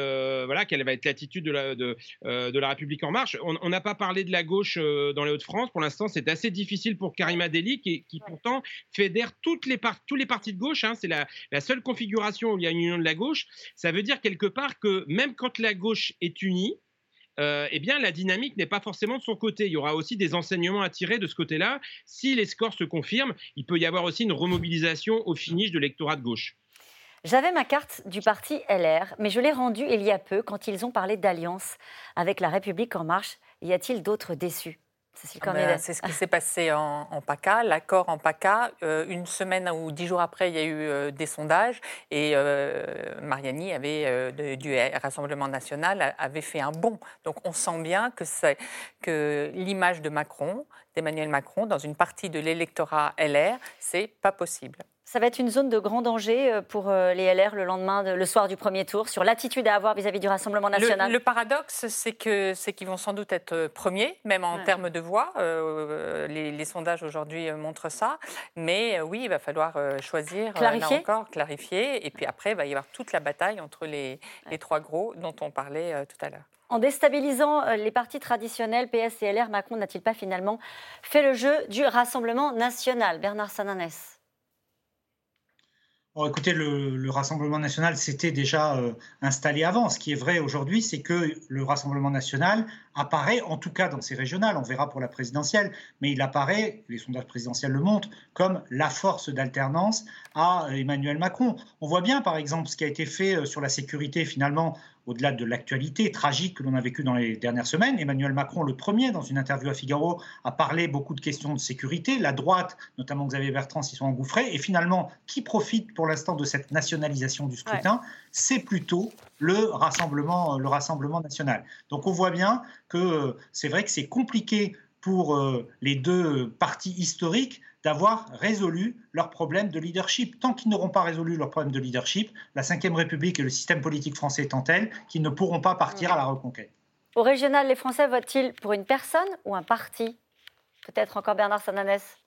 voilà, quelle va être l'attitude de la, de, de la République en marche. On n'a pas parlé de la gauche dans les Hauts-de-France. Pour l'instant, c'est assez difficile pour Karima Deli, qui, qui pourtant fédère tout toutes les tous les partis de gauche, hein, c'est la, seule configuration où il y a une union de la gauche, ça veut dire quelque part que même quand la gauche est unie, eh bien, la dynamique n'est pas forcément de son côté. Il y aura aussi des enseignements à tirer de ce côté-là. Si les scores se confirment, il peut y avoir aussi une remobilisation au finish de l'électorat de gauche. J'avais ma carte du parti LR, mais je l'ai rendue il y a peu quand ils ont parlé d'alliance avec la République en marche. Y a-t-il d'autres déçus? Ah ben, c'est ce qui s'est passé en, PACA, l'accord en PACA. Euh, une semaine ou dix jours après, il y a eu euh, des sondages et euh, Mariani avait, du Rassemblement national avait fait un bond. Donc on sent bien que, que l'image de Macron, d'Emmanuel Macron, dans une partie de l'électorat LR, c'est pas possible. Ça va être une zone de grand danger euh, pour euh, les LR le lendemain, le soir du premier tour, sur l'attitude à avoir vis-à-vis du Rassemblement national. Le, paradoxe, c'est que c'est qu'ils vont sans doute être euh, premiers, même en termes de voix. les, sondages aujourd'hui montrent ça. Mais oui, il va falloir choisir, clarifier. encore, clarifier. Et puis après, il va y avoir toute la bataille entre les, les trois gros dont on parlait tout à l'heure. En déstabilisant les partis traditionnels, PS et LR, Macron n'a-t-il pas finalement fait le jeu du Rassemblement national? Bernard Sananès écoutez, le, Rassemblement national s'était déjà euh, installé avant. Ce qui est vrai aujourd'hui, c'est que le Rassemblement national apparaît, en tout cas dans ces régionales, on verra pour la présidentielle, mais il apparaît, les sondages présidentiels le montrent, comme la force d'alternance à Emmanuel Macron. On voit bien, par exemple, ce qui a été fait euh, sur la sécurité, finalement, au-delà de l'actualité tragique que l'on a vécue dans les dernières semaines. Emmanuel Macron, le premier, dans une interview à Figaro, a parlé beaucoup de questions de sécurité. La droite, notamment Xavier Bertrand, s'y sont engouffrés. Et finalement, qui profite pour l'instant de cette nationalisation du scrutin? C'est plutôt le rassemblement, le rassemblement national. Donc on voit bien que euh, c'est vrai que c'est compliqué pour euh, les deux partis historiques d'avoir résolu leurs problèmes de leadership. Tant qu'ils n'auront pas résolu leurs problèmes de leadership, la Ve République et le système politique français étant tels qu'ils ne pourront pas partir à la reconquête. Au régional, les Français votent-ils pour une personne ou un parti? Peut-être encore Bernard Sananès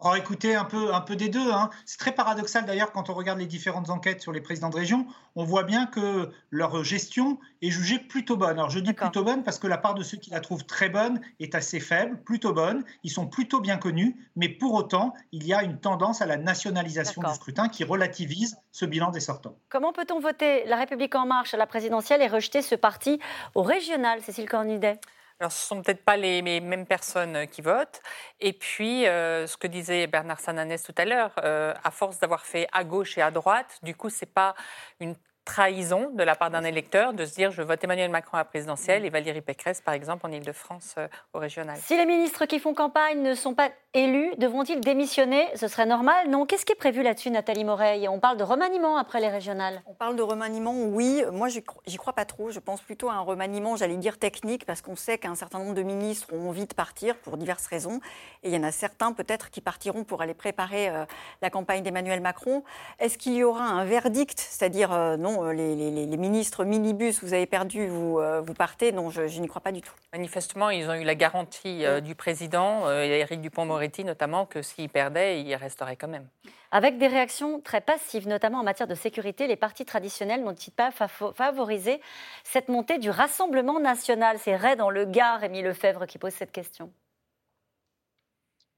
Oh, écoutez, un peu, un peu des deux. Hein. C'est très paradoxal d'ailleurs quand on regarde les différentes enquêtes sur les présidents de région. On voit bien que leur gestion est jugée plutôt bonne. Alors je dis plutôt bonne parce que la part de ceux qui la trouvent très bonne est assez faible, plutôt bonne. Ils sont plutôt bien connus, mais pour autant, il y a une tendance à la nationalisation du scrutin qui relativise ce bilan des sortants. Comment peut-on voter? La République en marche à la présidentielle et rejeter ce parti au régional, Cécile Cornudet alors, ce ne sont peut-être pas les, mêmes personnes euh, qui votent. Et puis, euh, ce que disait Bernard Sananès tout à l'heure, euh, à force d'avoir fait à gauche et à droite, du coup, ce n'est pas une trahison de la part d'un électeur de se dire je vote Emmanuel Macron à la présidentielle et Valérie Pécresse, par exemple, en Ile-de-France euh, au régional. Si les ministres qui font campagne ne sont pas élus, devront-ils démissionner? Ce serait normal? Non. Qu'est-ce qui est prévu là-dessus, Nathalie Moreille On parle de remaniement après les régionales. On parle de remaniement, oui. Moi, j'y crois pas trop. Je pense plutôt à un remaniement, j'allais dire technique, parce qu'on sait qu'un certain nombre de ministres ont envie de partir pour diverses raisons. Et il y en a certains, peut-être, qui partiront pour aller préparer euh, la campagne d'Emmanuel Macron. Est-ce qu'il y aura un verdict? C'est-à-dire, euh, non, euh, les, ministres minibus, vous avez perdu, vous, euh, vous partez. Non, je, n'y crois pas du tout. Manifestement, ils ont eu la garantie euh, du président, Éric Dupont-Moretti notamment, que s'ils perdaient, ils resteraient quand même. Avec des réactions très passives, notamment en matière de sécurité, les partis traditionnels n'ont-ils pas favorisé cette montée du Rassemblement national? C'est Ray dans le Gard, Rémi Lefebvre, qui pose cette question.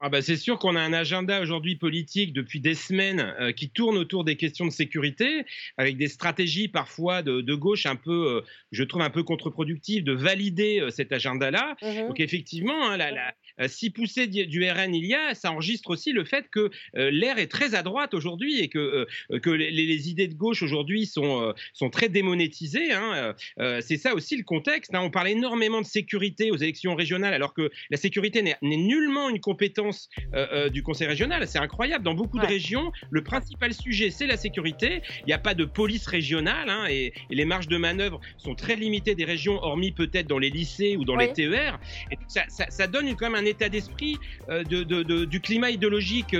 Ah bah c'est sûr qu'on a un agenda aujourd'hui politique depuis des semaines euh, qui tourne autour des questions de sécurité, avec des stratégies parfois de, gauche un peu, euh, je trouve un peu contre-productives, de valider euh, cet agenda-là. Mmh Donc effectivement, hein, si poussé du RN il y a, ça enregistre aussi le fait que l'air est très à droite aujourd'hui et que, que les, idées de gauche aujourd'hui sont, sont très démonétisées. Hein. c'est ça aussi le contexte. Hein. On parle énormément de sécurité aux élections régionales, alors que la sécurité n'est nullement une compétence euh, euh, du conseil régional. C'est incroyable. Dans beaucoup de régions, le principal sujet, c'est la sécurité. Il n'y a pas de police régionale hein, et, les marges de manœuvre sont très limitées des régions, hormis peut-être dans les lycées ou dans les TER. Et ça, donne quand même un état d'esprit euh, de, du climat idéologique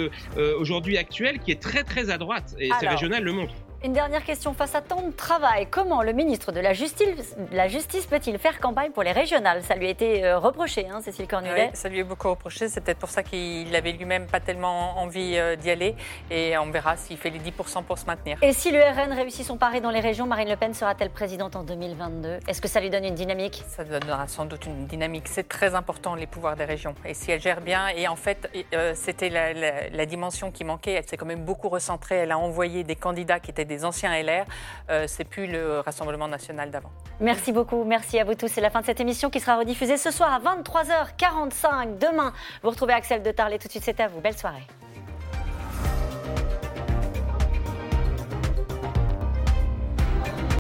aujourd'hui actuel qui est très très à droite. Et ces régionales le montrent. Une dernière question. Face à tant de travail, comment le ministre de la Justice, la justice peut-il faire campagne pour les régionales? Ça lui a été euh, reproché, hein, Cécile Cornudet. Oui, ça lui est beaucoup reproché. C'est peut-être pour ça qu'il avait lui-même pas tellement envie euh, d'y aller. Et on verra s'il fait les 10% pour se maintenir. Et si le RN réussit son pari dans les régions, Marine Le Pen sera-t-elle présidente en 2022 Est-ce que ça lui donne une dynamique? Ça donnera sans doute une dynamique. C'est très important, les pouvoirs des régions. Et si elle gère bien, et en fait, euh, c'était la, la dimension qui manquait. Elle s'est quand même beaucoup recentrée. Elle a envoyé des candidats qui étaient des anciens LR. c'est plus le Rassemblement national d'avant. Merci beaucoup, merci à vous tous. C'est la fin de cette émission qui sera rediffusée ce soir à 23h45. Demain, vous retrouvez Axel de Tarlet. Tout de suite, c'est à vous. Belle soirée.